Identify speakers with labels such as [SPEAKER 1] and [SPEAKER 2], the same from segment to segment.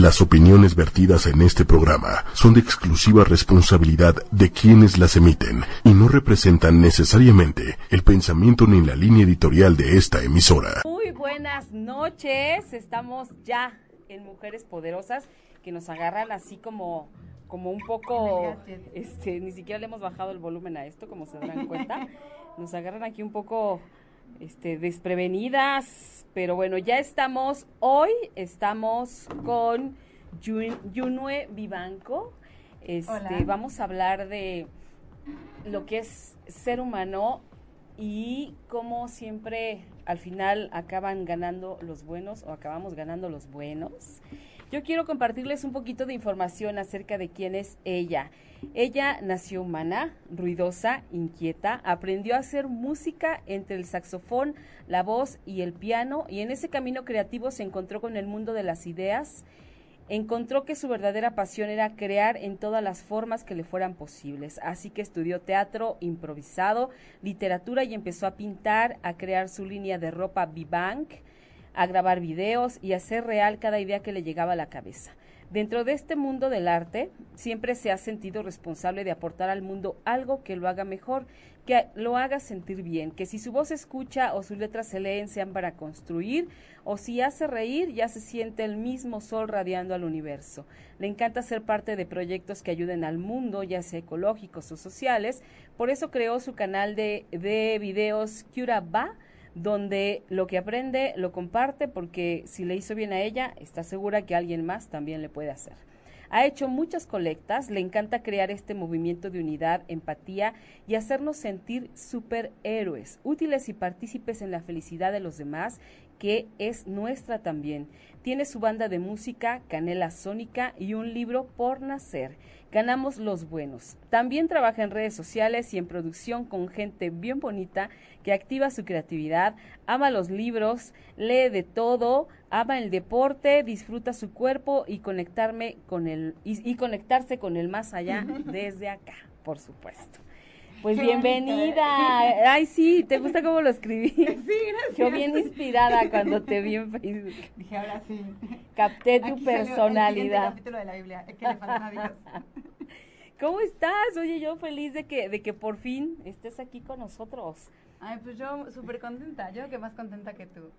[SPEAKER 1] Las opiniones vertidas en este programa son de exclusiva responsabilidad de quienes las emiten y no representan necesariamente el pensamiento ni la línea editorial de esta emisora.
[SPEAKER 2] Muy buenas noches, estamos ya en Mujeres Poderosas que nos agarran así como como un poco este ni siquiera le hemos bajado el volumen a esto como se darán cuenta nos agarran aquí un poco este desprevenidas pero bueno ya estamos hoy estamos con Yunue Vivanco. Este vamos a hablar de lo que es ser humano y cómo siempre al final acaban ganando los buenos o acabamos ganando los buenos. Yo quiero compartirles un poquito de información acerca de quién es ella. Ella nació humana, ruidosa, inquieta, aprendió a hacer música entre el saxofón, la voz y el piano y en ese camino creativo se encontró con el mundo de las ideas. Encontró que su verdadera pasión era crear en todas las formas que le fueran posibles, así que estudió teatro improvisado, literatura y empezó a pintar, a crear su línea de ropa Vivank a grabar videos y hacer real cada idea que le llegaba a la cabeza. Dentro de este mundo del arte, siempre se ha sentido responsable de aportar al mundo algo que lo haga mejor, que lo haga sentir bien, que si su voz se escucha o sus letras se leen sean para construir, o si hace reír ya se siente el mismo sol radiando al universo. Le encanta ser parte de proyectos que ayuden al mundo, ya sea ecológicos o sociales, por eso creó su canal de, de videos Ba donde lo que aprende lo comparte porque si le hizo bien a ella, está segura que alguien más también le puede hacer. Ha hecho muchas colectas, le encanta crear este movimiento de unidad, empatía y hacernos sentir superhéroes, útiles y partícipes en la felicidad de los demás, que es nuestra también. Tiene su banda de música, Canela Sónica y un libro por nacer ganamos los buenos. También trabaja en redes sociales y en producción con gente bien bonita que activa su creatividad, ama los libros, lee de todo, ama el deporte, disfruta su cuerpo y conectarme con el y, conectarse con el más allá desde acá, por supuesto. Pues bienvenida. Ay, sí, ¿te gusta cómo lo escribí? Sí,
[SPEAKER 3] gracias.
[SPEAKER 2] Yo bien inspirada cuando te vi en Facebook.
[SPEAKER 3] Dije, ahora sí.
[SPEAKER 2] Capté tu personalidad.
[SPEAKER 3] el capítulo de la Biblia, que le falta a Dios.
[SPEAKER 2] ¿Cómo estás? Oye, yo feliz de que, de que por fin estés aquí con nosotros.
[SPEAKER 3] Ay, pues yo súper contenta, yo que más contenta que tú.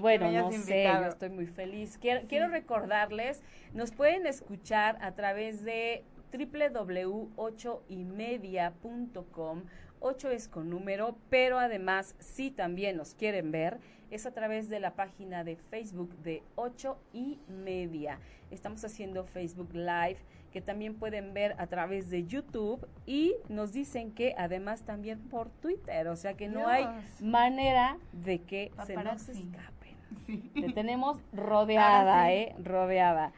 [SPEAKER 2] Bueno, no sé, yo estoy muy feliz. Quiero, quiero recordarles, nos pueden escuchar a través de www.8ymedia.com. 8 es con número, pero además si también nos quieren ver, es a través de la página de Facebook de 8 y media. Estamos haciendo Facebook Live, que también pueden ver a través de YouTube y nos dicen que además también por Twitter, o sea que no hay manera de que se nos escapen. Te tenemos rodeada, ¿eh? Rodeada.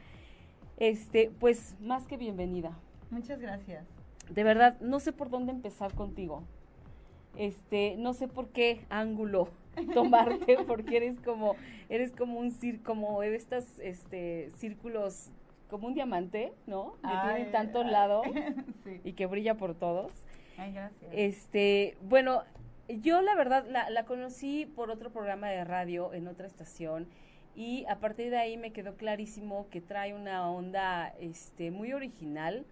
[SPEAKER 2] Este, pues más que bienvenida.
[SPEAKER 3] Muchas gracias.
[SPEAKER 2] De verdad, no sé por dónde empezar contigo. Este, no sé por qué ángulo tomarte, porque eres como, eres como un cir, como estas, este, círculos, como un diamante, ¿no? Que tiene tantos lados y que brilla por todos.
[SPEAKER 3] Ay, gracias.
[SPEAKER 2] Este, bueno, yo la verdad la, la conocí por otro programa de radio en otra estación y a partir de ahí me quedó clarísimo que trae una onda este muy original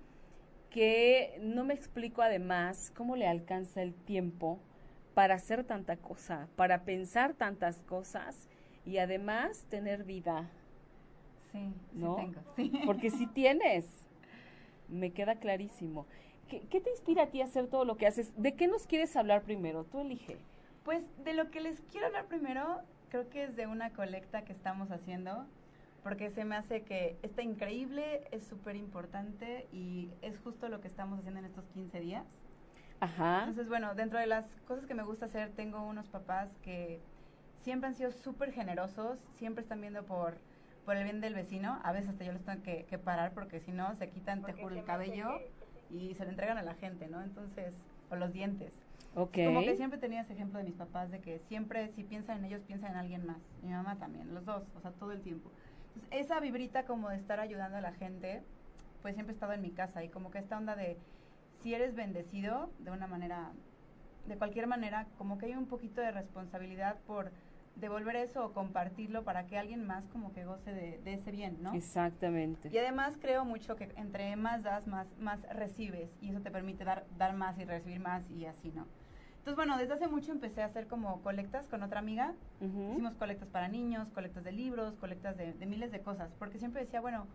[SPEAKER 2] que no me explico además cómo le alcanza el tiempo para hacer tanta cosa, para pensar tantas cosas y además tener vida.
[SPEAKER 3] Sí,
[SPEAKER 2] ¿no?
[SPEAKER 3] sí tengo. Sí.
[SPEAKER 2] Porque sí tienes. Me queda clarísimo. ¿Qué, ¿Qué, te inspira a ti a hacer todo lo que haces? ¿De qué nos quieres hablar primero? Tú elige.
[SPEAKER 3] Pues de lo que les quiero hablar primero creo que es de una colecta que estamos haciendo, porque se me hace que está increíble, es súper importante y es justo lo que estamos haciendo en estos 15 días.
[SPEAKER 2] Ajá.
[SPEAKER 3] Entonces, bueno, dentro de las cosas que me gusta hacer, tengo unos papás que siempre han sido súper generosos, siempre están viendo por, por el bien del vecino. A veces hasta yo les tengo que, que parar porque si no se quitan, te juro, el cabello y se lo entregan a la gente, ¿no? Entonces, o los dientes.
[SPEAKER 2] Okay.
[SPEAKER 3] Como que siempre tenía ese ejemplo de mis papás de que siempre si piensan en ellos, piensan en alguien más. Mi mamá también, los dos, o sea, todo el tiempo. Esa vibrita como de estar ayudando a la gente, pues siempre he estado en mi casa y como que esta onda de si eres bendecido de una manera, de cualquier manera, como que hay un poquito de responsabilidad por devolver eso o compartirlo para que alguien más como que goce de, de, ese bien, ¿no?
[SPEAKER 2] Exactamente.
[SPEAKER 3] Y además creo mucho que entre más das, más, más recibes y eso te permite dar, dar más y recibir más y así, ¿no? Entonces, bueno, desde hace mucho empecé a hacer como colectas con otra amiga. Hicimos colectas para niños, colectas de libros, colectas de, de miles de cosas, porque siempre decía, bueno,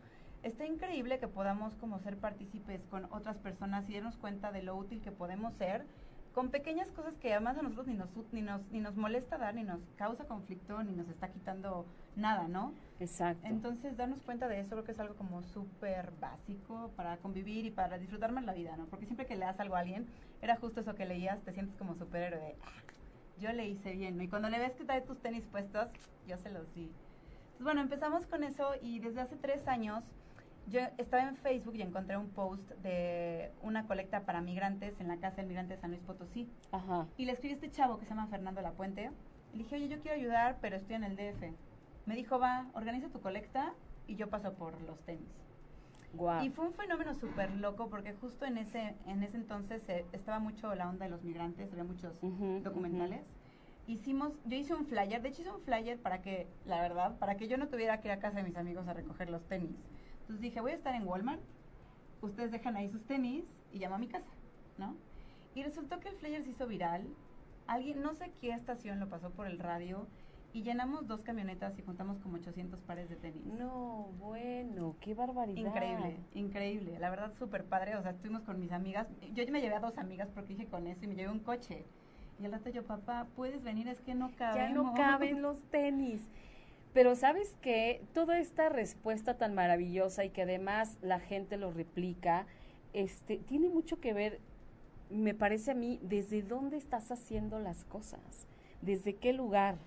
[SPEAKER 3] está increíble que podamos como ser partícipes con otras personas y darnos cuenta de lo útil que podemos ser con pequeñas cosas que además a nosotros ni nos, ni nos, ni nos molesta dar, ni nos causa conflicto, ni nos está quitando nada, ¿no?
[SPEAKER 2] Exacto.
[SPEAKER 3] Entonces, darnos cuenta de eso creo que es algo como súper básico para convivir y para disfrutar más la vida, ¿no? Porque siempre que le das algo a alguien, era justo eso que leías, te sientes como superhéroe ah, yo le hice bien, ¿no? Y cuando le ves que trae tus tenis puestos, yo se los di. Entonces, bueno, empezamos con eso y desde hace tres años yo estaba en Facebook y encontré un post de una colecta para migrantes en la casa del migrante de San Luis Potosí.
[SPEAKER 2] Ajá.
[SPEAKER 3] Y le escribí a este chavo que se llama Fernando Lapuente. Le dije, oye, yo quiero ayudar, pero estoy en el DF. Me dijo, va, organiza tu colecta y yo paso por los tenis.
[SPEAKER 2] Wow.
[SPEAKER 3] Y fue un fenómeno súper loco porque justo en ese, en ese entonces eh, estaba mucho la onda de los migrantes, había muchos
[SPEAKER 2] Uh -huh,
[SPEAKER 3] documentales. Uh -huh. Hicimos, yo hice un flyer, de hecho hice un flyer para que, la verdad, para que yo no tuviera que ir a casa de mis amigos a recoger los tenis. Entonces dije, voy a estar en Walmart, ustedes dejan ahí sus tenis y llamo a mi casa, ¿no? Y resultó que el flyer se hizo viral, alguien, no sé qué estación lo pasó por el radio, y llenamos dos camionetas y contamos como 800 pares de tenis.
[SPEAKER 2] No, bueno, qué barbaridad.
[SPEAKER 3] Increíble, increíble, la verdad súper padre, o sea, estuvimos con mis amigas, yo me llevé a dos amigas porque dije con eso y me llevé un coche. Y al rato yo, papá, ¿puedes venir? Es que no caben.
[SPEAKER 2] Ya no caben los tenis. Pero sabes que toda esta respuesta tan maravillosa y que además la gente lo replica, este, tiene mucho que ver, me parece a mí, desde dónde estás haciendo las cosas, desde qué lugar,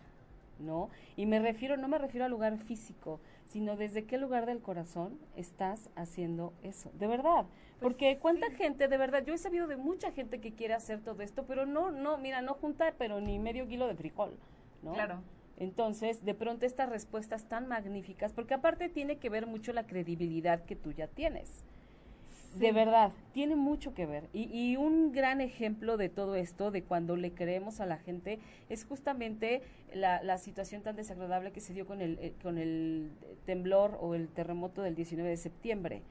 [SPEAKER 2] ¿no? Y me refiero, no me refiero al lugar físico, sino desde qué lugar del corazón estás haciendo eso, de verdad. Pues Porque cuánta sí. gente, de verdad, yo he sabido de mucha gente que quiere hacer todo esto, pero no, no, mira, no junta, pero ni medio kilo de frijol, ¿no?
[SPEAKER 3] Claro.
[SPEAKER 2] Entonces, de pronto estas respuestas tan magníficas, porque aparte tiene que ver mucho la credibilidad que tú ya tienes. Sí. De verdad, tiene mucho que ver. Y, y, un gran ejemplo de todo esto, de cuando le creemos a la gente, es justamente la, la situación tan desagradable que se dio con el, eh, con el temblor o el terremoto del 19 de septiembre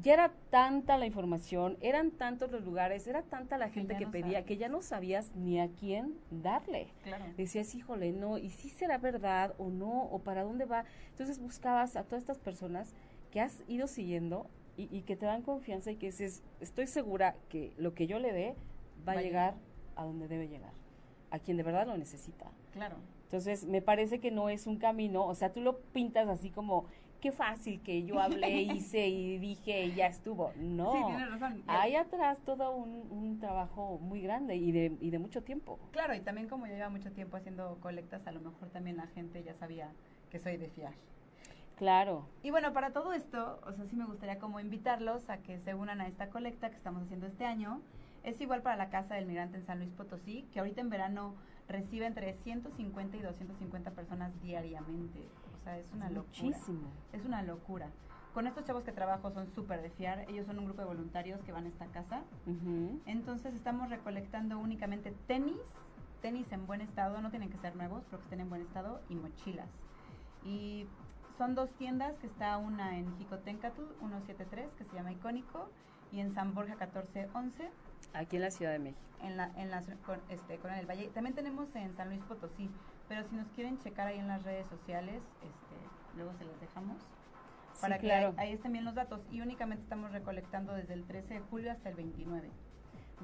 [SPEAKER 2] ya era tanta la información, eran tantos los lugares, era tanta la gente que, que no pedía que ya no sabías ni a quién darle.
[SPEAKER 3] Claro.
[SPEAKER 2] Decías, híjole, no, y si será verdad o no, o para dónde va. Entonces buscabas a todas estas personas que has ido siguiendo y, y que te dan confianza y que dices, estoy segura que lo que yo le dé va, va a llegar a donde debe llegar, a quien de verdad lo necesita.
[SPEAKER 3] Claro.
[SPEAKER 2] Entonces, me parece que no es un camino, o sea, tú lo pintas así como qué fácil que yo hablé, hice y dije y ya estuvo. No,
[SPEAKER 3] sí, tienes razón.
[SPEAKER 2] hay atrás todo un, un, trabajo muy grande y de, y de mucho tiempo.
[SPEAKER 3] Claro, y también como yo lleva mucho tiempo haciendo colectas, a lo mejor también la gente ya sabía que soy de fiar.
[SPEAKER 2] Claro.
[SPEAKER 3] Y bueno, para todo esto, o sea, sí me gustaría como invitarlos a que se unan a esta colecta que estamos haciendo este año. Es igual para la Casa del Migrante en San Luis Potosí, que ahorita en verano recibe entre 150 y 250 personas diariamente. Sea, es una locura.
[SPEAKER 2] Muchísimo.
[SPEAKER 3] Es una locura. Con estos chavos que trabajo son súper de fiar. Ellos son un grupo de voluntarios que van a esta casa.
[SPEAKER 2] Uh -huh.
[SPEAKER 3] Entonces estamos recolectando únicamente tenis, tenis en buen estado, no tienen que ser nuevos, pero que estén en buen estado, y mochilas. Y son dos tiendas, que está una en Jicotencatl, 173, que se llama Icónico, y en San Borja 1411.
[SPEAKER 2] Aquí en la Ciudad de México.
[SPEAKER 3] En la, en la con, este, con el Valle. También tenemos en San Luis Potosí, pero si nos quieren checar ahí en las redes sociales, este, luego se los dejamos. Para
[SPEAKER 2] sí,
[SPEAKER 3] que
[SPEAKER 2] claro.
[SPEAKER 3] ahí, ahí estén bien los datos. Y únicamente estamos recolectando desde el 13 de julio hasta el 29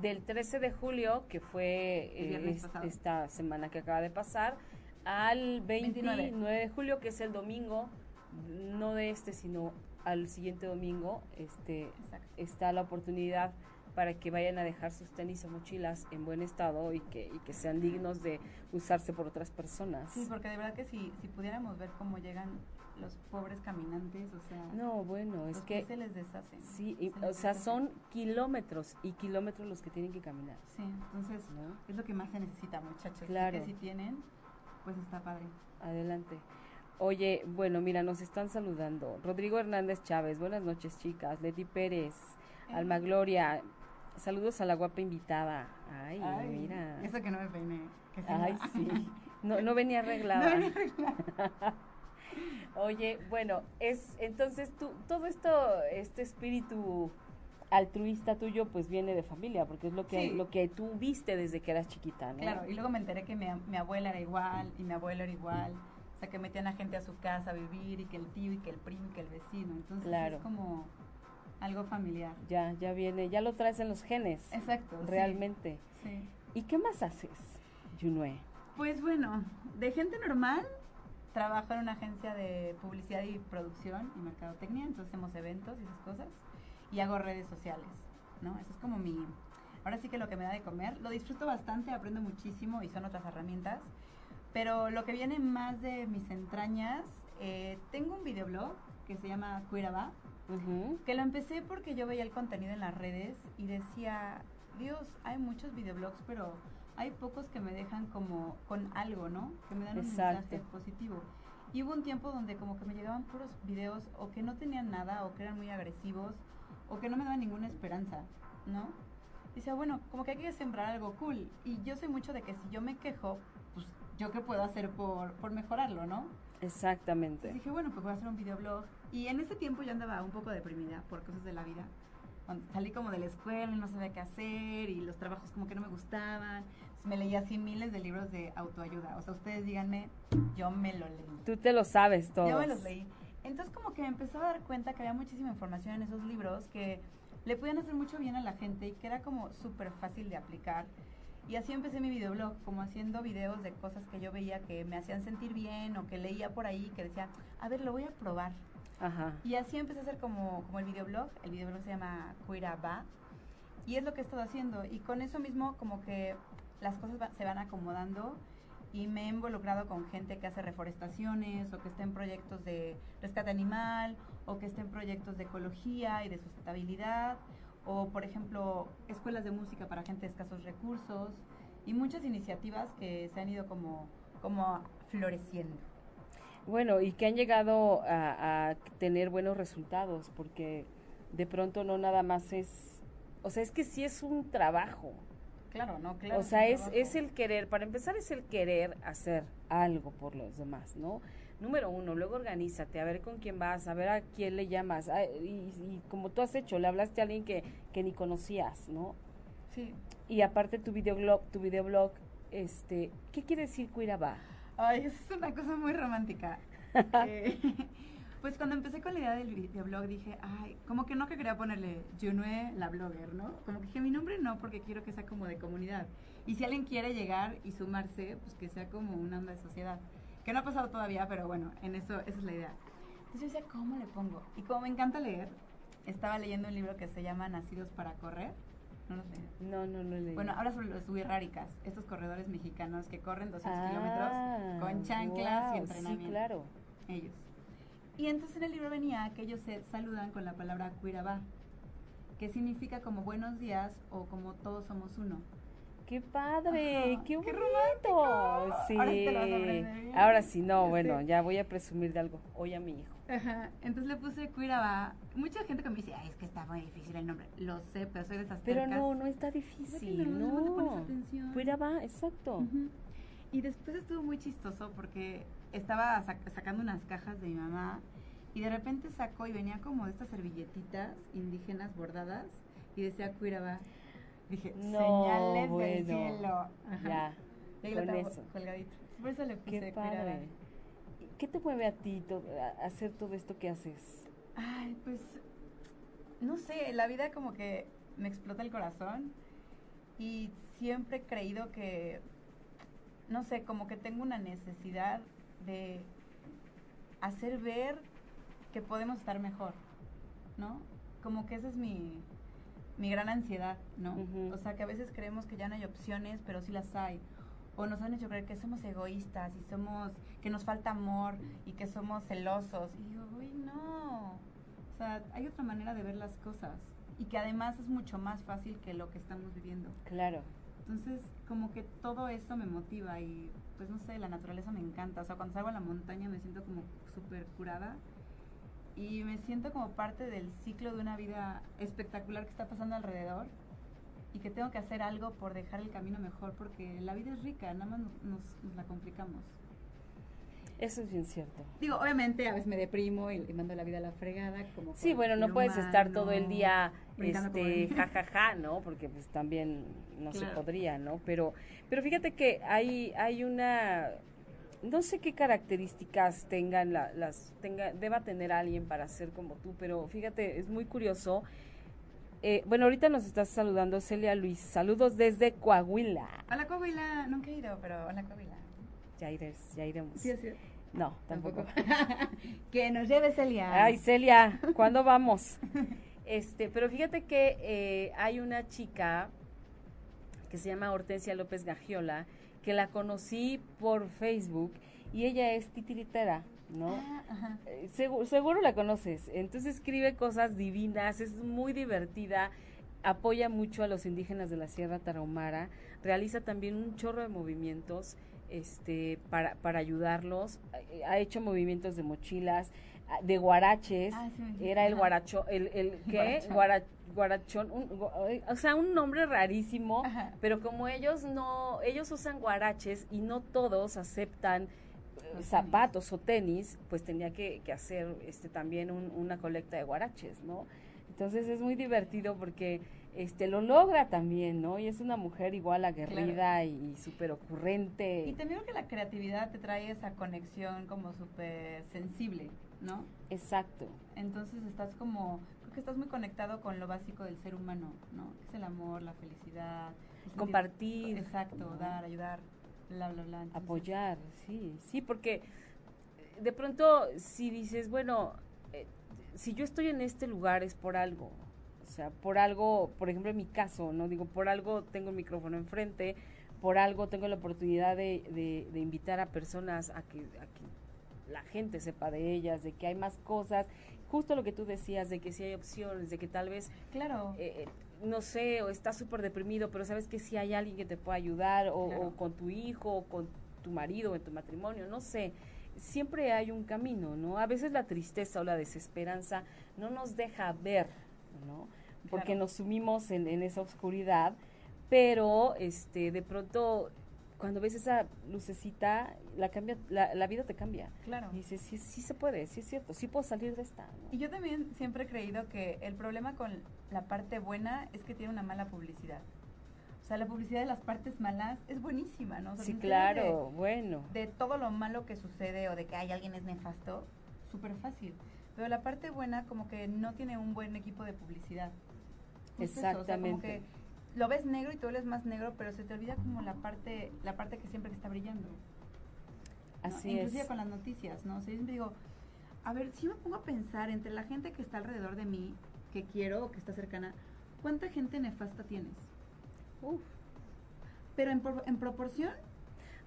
[SPEAKER 2] del 13 de julio, que fue eh, esta semana que acaba de pasar, al 29. 29. de julio, que es el domingo, no de este, sino al siguiente domingo, este
[SPEAKER 3] Exacto.
[SPEAKER 2] está la oportunidad para que vayan a dejar sus tenis o mochilas en buen estado y que, y que sean dignos de usarse por otras personas.
[SPEAKER 3] Sí, porque de verdad que si, si pudiéramos ver cómo llegan los pobres caminantes, o sea,
[SPEAKER 2] no, bueno, es que
[SPEAKER 3] se les deshacen.
[SPEAKER 2] Sí, y, o sea, son kilómetros y kilómetros los que tienen que caminar.
[SPEAKER 3] Sí, entonces
[SPEAKER 2] ¿no?
[SPEAKER 3] es lo que más se necesita, muchachos.
[SPEAKER 2] Claro.
[SPEAKER 3] Que si tienen, pues está padre.
[SPEAKER 2] Adelante. Oye, bueno, mira, nos están saludando. Rodrigo Hernández Chávez, buenas noches, chicas. Leti Pérez, eh. Alma Gloria, saludos a la guapa invitada. Ay,
[SPEAKER 3] Ay
[SPEAKER 2] mira.
[SPEAKER 3] Eso que no me peiné. Que
[SPEAKER 2] Ay, sí. No, no venía arreglada.
[SPEAKER 3] No venía arreglada.
[SPEAKER 2] Oye, bueno, es entonces tú, todo esto, este espíritu altruista tuyo, pues viene de familia, porque es lo que
[SPEAKER 3] Sí.
[SPEAKER 2] lo que tú viste desde que eras chiquita, ¿no?
[SPEAKER 3] Claro, y luego me enteré que mi, mi abuela era igual y mi abuelo era igual. O sea, que metían a gente a su casa a vivir y que el tío y que el primo y que el vecino. Entonces
[SPEAKER 2] Claro.
[SPEAKER 3] es como algo familiar.
[SPEAKER 2] Ya, ya viene, ya lo traes en los genes,
[SPEAKER 3] Exacto.
[SPEAKER 2] realmente.
[SPEAKER 3] Sí.
[SPEAKER 2] ¿Y qué más haces, Yunue?
[SPEAKER 3] Pues bueno, de gente normal, trabajo en una agencia de publicidad y producción y mercadotecnia, entonces hacemos eventos y esas cosas. Y hago redes sociales, ¿no? Eso es como mi... Ahora sí que lo que me da de comer. Lo disfruto bastante, aprendo muchísimo y son otras herramientas. Pero lo que viene más de mis entrañas, eh, tengo un videoblog que se llama Cuiraba,
[SPEAKER 2] Ujú.
[SPEAKER 3] que lo empecé porque yo veía el contenido en las redes y decía, Dios, hay muchos videoblogs, pero hay pocos que me dejan como con algo, ¿no? Que me dan un
[SPEAKER 2] Exacto.
[SPEAKER 3] mensaje positivo. Y hubo un tiempo donde como que me llegaban puros videos o que no tenían nada o que eran muy agresivos o que no me daban ninguna esperanza, ¿no? Decía, bueno, como que hay que sembrar algo cool. Y yo sé mucho de que si yo me quejo, yo qué puedo hacer por, por mejorarlo, ¿no?
[SPEAKER 2] Exactamente.
[SPEAKER 3] Dije, bueno, pues voy a hacer un videoblog. Y en ese tiempo yo andaba un poco deprimida por cosas de la vida. Cuando salí como de la escuela y no sabía qué hacer y los trabajos como que no me gustaban. Entonces me leía así miles de libros de autoayuda. O sea, ustedes díganme, yo me lo leí.
[SPEAKER 2] Tú te lo sabes todo.
[SPEAKER 3] Yo me los leí. Entonces como que me empezó a dar cuenta que había muchísima información en esos libros que le podían hacer mucho bien a la gente y que era como súper fácil de aplicar. Y así empecé mi videoblog, como haciendo videos de cosas que yo veía que me hacían sentir bien o que leía por ahí que decía, a ver, lo voy a probar.
[SPEAKER 2] Ajá.
[SPEAKER 3] Y así empecé a hacer como, como el videoblog. El videoblog se llama Cuiraba. Y es lo que he estado haciendo. Y con eso mismo como que las cosas va- se van acomodando y me he involucrado con gente que hace reforestaciones o que está en proyectos de rescate animal o que está en proyectos de ecología y de sustentabilidad o por ejemplo escuelas de música para gente de escasos recursos y muchas iniciativas que se han ido como, como floreciendo.
[SPEAKER 2] Bueno, y que han llegado a, a tener buenos resultados, porque de pronto no nada más es, o sea, es que sí es un trabajo.
[SPEAKER 3] Claro, ¿no? Claro.
[SPEAKER 2] o sea, es, es el querer, para empezar es el querer hacer algo por los demás, ¿no? Número uno, luego organízate, a ver con quién vas, a ver a quién le llamas, ah, y, y como tú has hecho, le hablaste a alguien que, que ni conocías, ¿no?
[SPEAKER 3] Sí.
[SPEAKER 2] Y aparte tu videoblog, tu videoblog, este, ¿qué quiere decir Cuiraba?
[SPEAKER 3] Ay, eso es una cosa muy romántica. Eh, pues cuando empecé con la idea del videoblog dije, ay, como que no que quería ponerle Junue la blogger, ¿no? Como que dije, mi nombre no, porque quiero que sea como de comunidad. Y si alguien quiere llegar y sumarse, pues que sea como una onda de sociedad. Que no ha pasado todavía, pero bueno, en eso, esa es la idea. Entonces yo decía, ¿cómo le pongo? Y como me encanta leer, estaba leyendo un libro que se llama Nacidos para Correr. No lo sé.
[SPEAKER 2] No, no, no le
[SPEAKER 3] Bueno, ahora sobre los Wirráricas, estos corredores mexicanos que corren 200
[SPEAKER 2] Ah,
[SPEAKER 3] kilómetros con chanclas y
[SPEAKER 2] guau,
[SPEAKER 3] entrenamiento.
[SPEAKER 2] Sí, claro.
[SPEAKER 3] Ellos. Y entonces en el libro venía que ellos se saludan con la palabra Cuirabá, que significa como buenos días o como todos somos uno.
[SPEAKER 2] ¡Qué padre!
[SPEAKER 3] Ajá,
[SPEAKER 2] ¡Qué
[SPEAKER 3] qué
[SPEAKER 2] bonito!
[SPEAKER 3] romántico.
[SPEAKER 2] Sí.
[SPEAKER 3] Ahora sí te lo vas a aprender bien.
[SPEAKER 2] Ahora sí, no, bueno, ya voy a presumir de algo. Oye a mi hijo.
[SPEAKER 3] Ajá. Entonces le puse Cuirabá. Mucha gente que me dice, ay, es que está muy difícil el nombre. Lo sé, pero soy de esas
[SPEAKER 2] Pero
[SPEAKER 3] tercas.
[SPEAKER 2] no, no está difícil,
[SPEAKER 3] no, no pones
[SPEAKER 2] no.
[SPEAKER 3] atención.
[SPEAKER 2] Cuiraba, exacto.
[SPEAKER 3] Y después estuvo muy chistoso porque estaba sac- sacando unas cajas de mi mamá y de repente sacó y venía como de estas servilletitas indígenas bordadas y decía Cuiraba. Dije,
[SPEAKER 2] No,
[SPEAKER 3] señales del
[SPEAKER 2] bueno.
[SPEAKER 3] cielo. Ajá.
[SPEAKER 2] Ya,
[SPEAKER 3] Y ahí lo
[SPEAKER 2] con eso.
[SPEAKER 3] colgadito. Por eso le puse
[SPEAKER 2] Qué padre. ¿Y ¿Qué te mueve a ti a hacer todo esto que haces?
[SPEAKER 3] Ay, pues, no sé, la vida como que me explota el corazón y siempre he creído que, no sé, como que tengo una necesidad de hacer ver que podemos estar mejor, ¿no? Como que esa es mi, mi gran ansiedad, ¿no?
[SPEAKER 2] Ujú.
[SPEAKER 3] O sea, que a veces creemos que ya no hay opciones, pero sí las hay. O nos han hecho creer que somos egoístas y somos, que nos falta amor y que somos celosos. Y digo, uy, no. O sea, hay otra manera de ver las cosas. Y que además es mucho más fácil que lo que estamos viviendo.
[SPEAKER 2] Claro.
[SPEAKER 3] Entonces, como que todo eso me motiva y, pues no sé, la naturaleza me encanta. O sea, cuando salgo a la montaña me siento como súper curada y me siento como parte del ciclo de una vida espectacular que está pasando alrededor. y que tengo que hacer algo por dejar el camino mejor, porque la vida es rica, nada más nos, la complicamos.
[SPEAKER 2] Eso es bien cierto.
[SPEAKER 3] Digo, obviamente a veces me deprimo y, mando la vida a la fregada. Como
[SPEAKER 2] sí, bueno, no puedes estar todo el día este jajaja, ja, ¿no? Porque pues también no se podría, ¿no? Pero pero fíjate que hay hay una no sé qué características tengan las tenga deba tener alguien para ser como tú, pero fíjate, es muy curioso. Eh, bueno, ahorita nos estás saludando Celia Luis. Saludos desde Coahuila.
[SPEAKER 3] Hola Coahuila, nunca he ido, pero hola Coahuila.
[SPEAKER 2] Ya iremos, ya iremos.
[SPEAKER 3] Sí, sí.
[SPEAKER 2] No, tampoco.
[SPEAKER 3] que nos lleve Celia.
[SPEAKER 2] Ay, Celia, ¿cuándo vamos? este, pero fíjate que eh, hay una chica que se llama Hortensia López Gagiola, que la conocí por Facebook y ella es titiritera, ¿no? Ah, eh, seguro, la conoces. Entonces escribe cosas divinas, es muy divertida, apoya mucho a los indígenas de la Sierra Tarahumara, realiza también un chorro de movimientos este para, para ayudarlos, ha hecho movimientos de mochilas, de guaraches, ah, era el guaracho, el, el ¿qué? guarachón, o sea, un nombre rarísimo, pero como ellos no, ellos usan guaraches y no todos aceptan eh, zapatos o tenis, pues tenía que, que hacer este también una colecta de guaraches, ¿no? Entonces es muy divertido porque este lo logra también, ¿no? Y es una mujer igual aguerrida y, súper ocurrente.
[SPEAKER 3] Y también que la creatividad te trae esa conexión como súper sensible, ¿no?
[SPEAKER 2] Exacto.
[SPEAKER 3] Entonces estás como, creo que estás muy conectado con lo básico del ser humano, ¿no? Que es el amor, la felicidad.
[SPEAKER 2] Compartir.
[SPEAKER 3] exacto, dar, ayudar, bla, bla, bla.
[SPEAKER 2] Apoyar, sí, sí, porque de pronto si dices, bueno, eh, si yo estoy en este lugar es por algo, o sea, por algo, por ejemplo en mi caso, ¿no? Digo, por algo tengo el micrófono enfrente, por algo tengo la oportunidad de, de, de invitar a personas a que, a que la gente sepa de ellas, de que hay más cosas, justo lo que tú decías, de que si hay opciones, de que tal vez,
[SPEAKER 3] claro,
[SPEAKER 2] eh, eh, no sé, o estás súper deprimido, pero sabes que si hay alguien que te pueda ayudar, o, con tu hijo, o con tu marido, en tu matrimonio, no sé, siempre hay un camino, ¿no? A veces la tristeza o la desesperanza no nos deja ver, ¿no? Porque nos sumimos en, en esa oscuridad, pero este de pronto cuando ves esa lucecita, la cambia, la, vida te cambia.
[SPEAKER 3] Claro.
[SPEAKER 2] Y dices, sí, sí se puede, sí es cierto, sí puedo salir de esta.
[SPEAKER 3] Y yo también siempre he creído que el problema con la parte buena es que tiene una mala publicidad. O sea, la publicidad de las partes malas es buenísima, ¿no?
[SPEAKER 2] sí, claro, bueno.
[SPEAKER 3] De todo lo malo que sucede o de que hay alguien es nefasto, súper fácil. Pero la parte buena como que no tiene un buen equipo de publicidad.
[SPEAKER 2] Exactamente
[SPEAKER 3] lo ves negro y tú eres más negro, pero se te olvida como la parte, la parte que siempre está brillando.
[SPEAKER 2] Así
[SPEAKER 3] Inclusive con las noticias, ¿no? O sea, yo siempre digo, a ver, si me pongo a pensar entre la gente que está alrededor de mí, que quiero o que está cercana, ¿cuánta gente nefasta tienes?
[SPEAKER 2] Uf.
[SPEAKER 3] Pero en, en proporción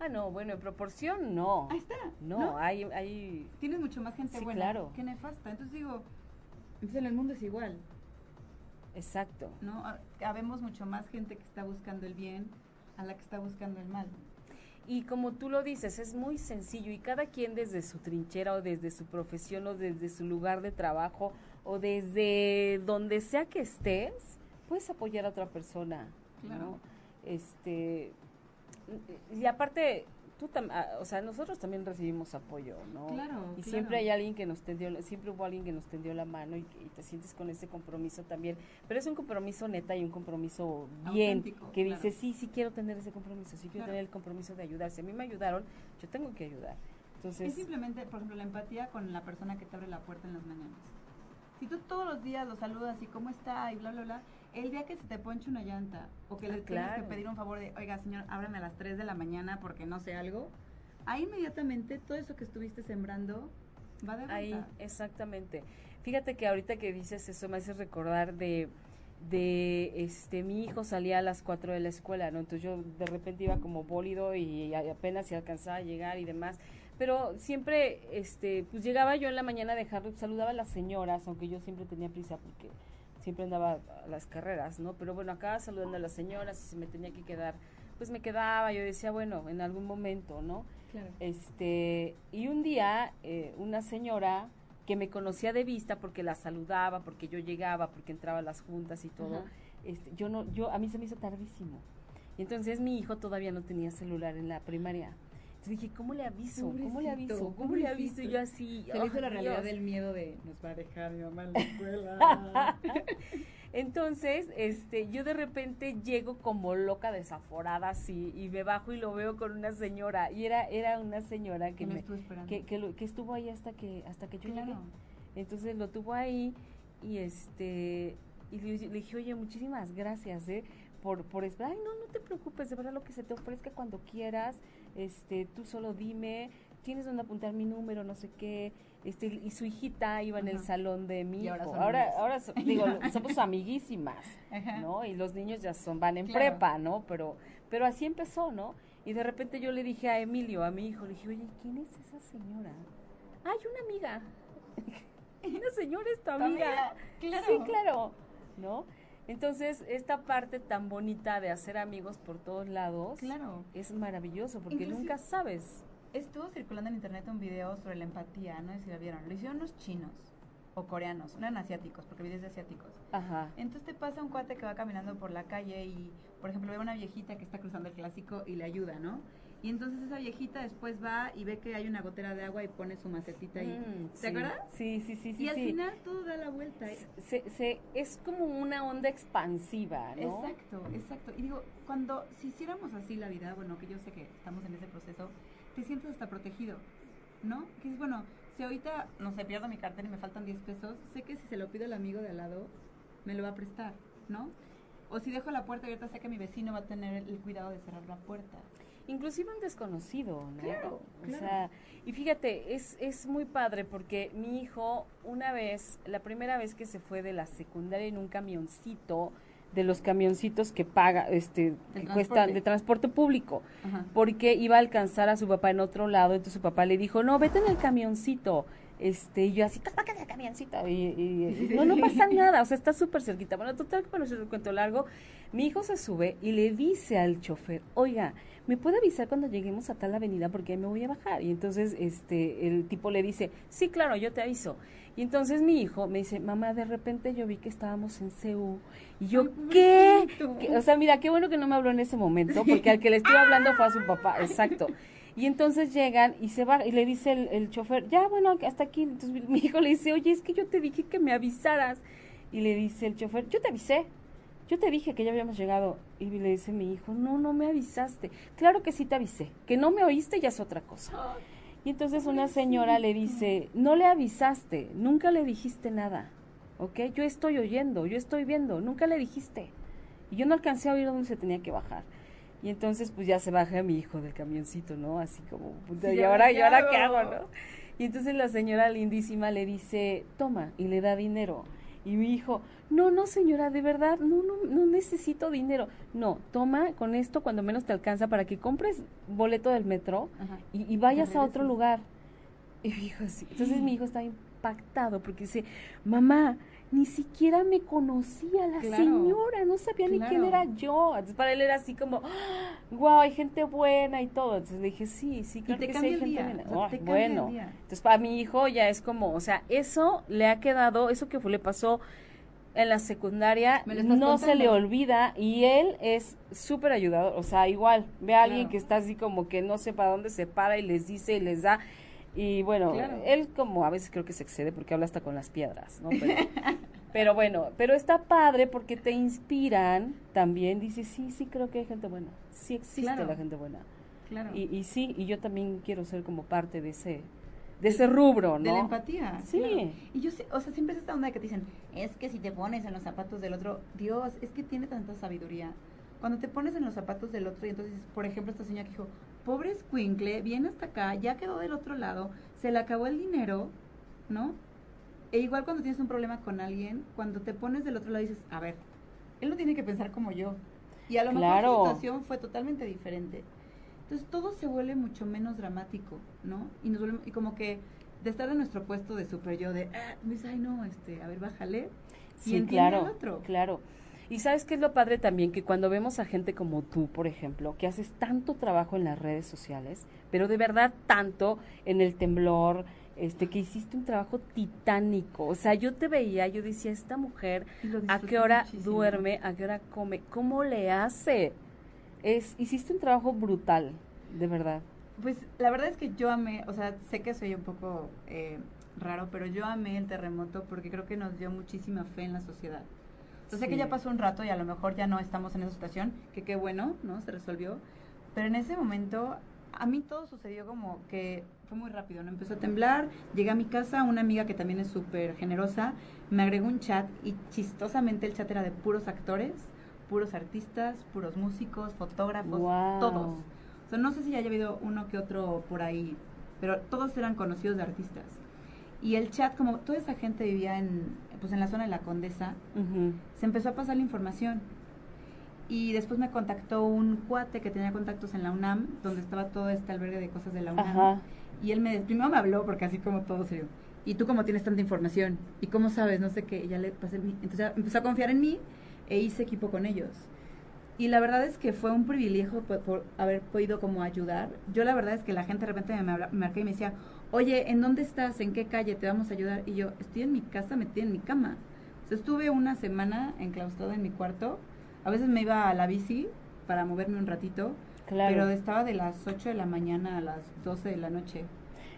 [SPEAKER 2] Ah, no, bueno, en proporción no.
[SPEAKER 3] Ahí está.
[SPEAKER 2] No, Hay, hay...
[SPEAKER 3] Tienes mucho más gente buena claro. que nefasta. Entonces digo, entonces en el mundo es igual.
[SPEAKER 2] Exacto.
[SPEAKER 3] ¿No? Habemos mucho más gente que está buscando el bien a la que está buscando el mal.
[SPEAKER 2] Y como tú lo dices, es muy sencillo y cada quien desde su trinchera o desde su profesión o desde su lugar de trabajo o desde donde sea que estés, puedes apoyar a otra persona, claro. Este y aparte tú ah, o sea, nosotros también recibimos apoyo, ¿no?
[SPEAKER 3] Claro.
[SPEAKER 2] Y siempre hay alguien que nos tendió, siempre hubo alguien que nos tendió la mano y, te sientes con ese compromiso también. Pero es un compromiso neta y un compromiso bien, que dice, sí, sí quiero tener ese compromiso, sí quiero tener el compromiso de ayudar. Si a mí me ayudaron, yo tengo que ayudar. Entonces,
[SPEAKER 3] es simplemente, por ejemplo, la empatía con la persona que te abre la puerta en las mañanas. Si tú todos los días lo saludas y cómo está y bla, bla, bla, el día que se te ponche una llanta o que le ah, tienes que pedir un favor de, oiga, señor, ábrame a las 3 de la mañana porque no sé algo, ahí inmediatamente todo eso que estuviste sembrando va de vuelta.
[SPEAKER 2] Ahí, exactamente. Fíjate que ahorita que dices eso me hace recordar de de este mi hijo salía a las 4 de la escuela, ¿no? Entonces yo de repente iba como bólido y apenas se alcanzaba a llegar y demás pero siempre este pues llegaba yo en la mañana a dejarlo saludaba a las señoras aunque yo siempre tenía prisa porque siempre andaba a las carreras, ¿no? Pero bueno, acá saludando a las señoras y se me tenía que quedar, pues me quedaba, yo decía, bueno, en algún momento, ¿no?
[SPEAKER 3] Claro.
[SPEAKER 2] Este, y un día eh, una señora que me conocía de vista porque la saludaba, porque yo llegaba, porque entraba a las juntas y todo, este, yo no, yo, a mí se me hizo tardísimo. Y entonces mi hijo todavía no tenía celular en la primaria. Entonces dije, ¿cómo le aviso? ¿Cómo le aviso? ¿Cómo le aviso? Y yo así.
[SPEAKER 3] Se le hizo la realidad del miedo de nos va a dejar mi mamá en la escuela.
[SPEAKER 2] Entonces, este, yo de repente llego como loca, desaforada, así, y me bajo y lo veo con una señora. Y era, era una señora que, me, que, que, estuvo ahí hasta que, hasta que yo llegué. Entonces lo tuvo ahí y este, y le, dije, oye, muchísimas gracias, ¿eh? Por, por esperar. Ay, no, no te preocupes, de verdad lo que se te ofrezca cuando quieras, este, tú solo dime, tienes donde apuntar mi número, no sé qué este, y su hijita iba en el salón de mi hijo. Ahora, ahora, digo, somos amiguísimas, ¿no? Y los niños ya son, van en prepa, ¿no? Pero, pero así empezó, ¿no? Y de repente yo le dije a Emilio, a mi hijo, le dije, oye, ¿quién es esa señora? Ay, una amiga. una señora es tu amiga. Claro. Sí, claro, ¿no? Entonces, esta parte tan bonita de hacer amigos por todos lados
[SPEAKER 3] claro.
[SPEAKER 2] es maravilloso porque nunca sabes
[SPEAKER 3] estuvo circulando en internet un video sobre la empatía, no sé si la vieron. Lo hicieron los chinos o coreanos, no eran asiáticos, porque videos de asiáticos.
[SPEAKER 2] Ajá.
[SPEAKER 3] Entonces te pasa un cuate que va caminando por la calle y, por ejemplo, ve una viejita que está cruzando el clásico y le ayuda, ¿no? Y entonces esa viejita después va y ve que hay una gotera de agua y pone su macetita ahí. Mm, ¿Te acuerdas?
[SPEAKER 2] Sí, sí, sí, sí.
[SPEAKER 3] Y al final todo da la vuelta. ¿eh?
[SPEAKER 2] Se, se, es como una onda expansiva, ¿no?
[SPEAKER 3] Exacto, exacto. Y digo, cuando, si hiciéramos así la vida, bueno, que yo sé que estamos en ese proceso, te sientes hasta protegido, ¿no? Que es bueno, si ahorita, no sé, pierdo mi cartera y me faltan 10 pesos, sé que si se lo pido al amigo de al lado, me lo va a prestar, ¿no? O si dejo la puerta abierta, sé que mi vecino va a tener el cuidado de cerrar la puerta.
[SPEAKER 2] Inclusive un desconocido, ¿no?
[SPEAKER 3] Claro,
[SPEAKER 2] O sea, y fíjate, es, es muy padre porque mi hijo, una vez, la primera vez que se fue de la secundaria en un camioncito, de los camioncitos que paga, este, que cuestan de transporte público, porque iba a alcanzar a su papá en otro lado, entonces su papá le dijo, no, vete en el camioncito, este, y yo así, en el camioncito, y, no, no pasa nada, o sea, está súper cerquita. Bueno, total, bueno, se lo cuento largo, mi hijo se sube y le dice al chofer, oiga, ¿me puede avisar cuando lleguemos a tal avenida porque me voy a bajar? Y entonces, este, el tipo le dice, sí, claro, yo te aviso. Y entonces mi hijo me dice, mamá, de repente yo vi que estábamos en CEU. Y yo, ¿qué? O sea, mira, qué bueno que no me habló en ese momento, porque al que le estoy hablando fue a su papá, exacto. Y entonces llegan y se va y le dice el, el chofer, ya, bueno, hasta aquí. Entonces mi hijo le dice, oye, es que yo te dije que me avisaras. Y le dice el chofer, yo te avisé, yo te dije que ya habíamos llegado. Y le dice mi hijo, no, no me avisaste. Claro que sí te avisé, que no me oíste ya es otra cosa. Y entonces una señora le dice, no le avisaste, nunca le dijiste nada, ¿ok? Yo estoy oyendo, yo estoy viendo, nunca le dijiste. Y yo no alcancé a oír dónde se tenía que bajar. Y entonces pues ya se baja mi hijo del camioncito, ¿no? Así como, ¿y ahora, ¿y ahora qué hago, no? Y entonces la señora lindísima le dice, toma, y le da dinero. Y mi hijo, no, no señora, de verdad, no, no, no necesito dinero. No, toma con esto cuando menos te alcanza para que compres boleto del metro y, vayas a otro lugar. Y mi hijo así. Entonces mi hijo está impactado porque dice, mamá, ni siquiera me conocía la señora, no sabía ni quién era yo. Entonces para él era así como, wow, hay gente buena y todo. Entonces le dije, sí, sí, claro que sí hay gente buena. Oh, bueno, entonces para mi hijo ya es como, o sea, eso le ha quedado, eso que fue, le pasó en la secundaria, no se le olvida y él es súper ayudador. O sea, igual, ve a alguien que está así como que no sé para dónde se para y les dice y les da y bueno, él como a veces creo que se excede porque habla hasta con las piedras, ¿no? Pero, bueno, pero está padre porque te inspiran también. Dice, sí, sí, creo que hay gente buena. Sí existe la gente buena.
[SPEAKER 3] Claro.
[SPEAKER 2] Y, y sí, y yo también quiero ser como parte de ese de ese rubro, ¿no?
[SPEAKER 3] De la empatía.
[SPEAKER 2] Sí.
[SPEAKER 3] Y yo o sea, siempre es esta onda que te dicen, es que si te pones en los zapatos del otro, Dios, es que tiene tanta sabiduría. Cuando te pones en los zapatos del otro y entonces, por ejemplo, esta señora que dijo, pobre escuincle, viene hasta acá, ya quedó del otro lado, se le acabó el dinero, ¿no? E igual cuando tienes un problema con alguien, cuando te pones del otro lado dices, a ver, él no tiene que pensar como yo. Y a lo mejor la situación fue totalmente diferente. Entonces todo se vuelve mucho menos dramático, ¿no? Y nos vuelve, y como que de estar en nuestro puesto de super yo, de, ah, ay no, este, a ver, bájale.
[SPEAKER 2] Sí, y claro, otro. claro. Y sabes qué es lo padre también, que cuando vemos a gente como tú, por ejemplo, que haces tanto trabajo en las redes sociales, pero de verdad tanto en el temblor, este que hiciste un trabajo titánico. O sea, yo te veía, yo decía, esta mujer, ¿a qué hora duerme? ¿A qué hora come? ¿Cómo le hace? Es, hiciste un trabajo brutal, de verdad.
[SPEAKER 3] Pues la verdad es que yo amé, o sea, sé que soy un poco eh, raro, pero yo amé el terremoto porque creo que nos dio muchísima fe en la sociedad. Yo sé que ya pasó un rato y a lo mejor ya no estamos en esa situación, que qué bueno, ¿no? Se resolvió. Pero en ese momento a mí todo sucedió como que fue muy rápido, ¿no? Empezó a temblar, llegué a mi casa, una amiga que también es súper generosa, me agregó un chat y chistosamente el chat era de puros actores, puros artistas, puros músicos, fotógrafos, todos. O sea, no sé si haya habido uno que otro por ahí, pero todos eran conocidos de artistas. Y el chat, como toda esa gente vivía en, pues en la zona de la Condesa, se empezó a pasar la información y después me contactó un cuate que tenía contactos en la UNAM, donde estaba todo este albergue de cosas de la UNAM. Y él me, primero me habló, porque así como todo serio. ¿Y tú cómo tienes tanta información? ¿Y cómo sabes? No sé qué. ya le pasé. Entonces empezó a confiar en mí e hice equipo con ellos. Y la verdad es que fue un privilegio por, haber podido como ayudar. Yo la verdad es que la gente de repente me, me y me decía, oye, ¿en dónde estás? ¿En qué calle te vamos a ayudar? Y yo, estoy en mi casa metida en mi cama. O estuve una semana enclaustrada en mi cuarto a veces me iba a la bici para moverme un ratito, pero estaba de las 8 de la mañana a las 12 de la noche.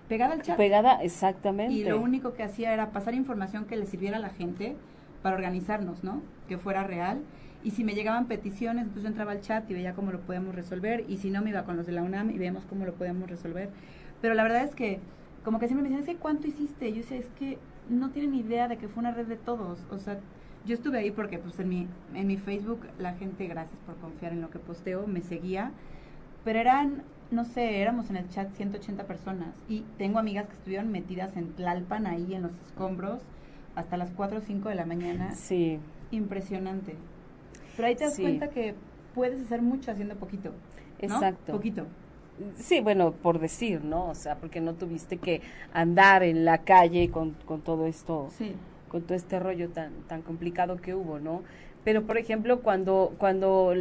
[SPEAKER 3] Pegada al chat.
[SPEAKER 2] Pegada, exactamente.
[SPEAKER 3] Y lo único que hacía era pasar información que le sirviera a la gente para organizarnos, ¿no? Que fuera real. Y si me llegaban peticiones, pues yo entraba al chat y veía cómo lo podíamos resolver. Y si no, me iba con los de la UNAM y veíamos cómo lo podíamos resolver. Pero la verdad es que, como que siempre me decían, ¿cuánto hiciste? Yo decía, es que no tienen idea de que fue una red de todos. O sea, yo estuve ahí porque pues en mi, en mi Facebook la gente, gracias por confiar en lo que posteo, me seguía, pero eran, no sé, éramos en el chat 180 personas y tengo amigas que estuvieron metidas en Tlalpan ahí en los escombros hasta las 4 o 5 de la mañana.
[SPEAKER 2] Sí.
[SPEAKER 3] Impresionante. Pero ahí te das cuenta que puedes hacer mucho haciendo poquito.
[SPEAKER 2] Exacto.
[SPEAKER 3] Poquito.
[SPEAKER 2] Sí, bueno, por decir, ¿no? O sea, porque no tuviste que andar en la calle con, con todo esto.
[SPEAKER 3] Sí
[SPEAKER 2] con todo este rollo tan, tan complicado que hubo, ¿no? Pero, por ejemplo, cuando, cuando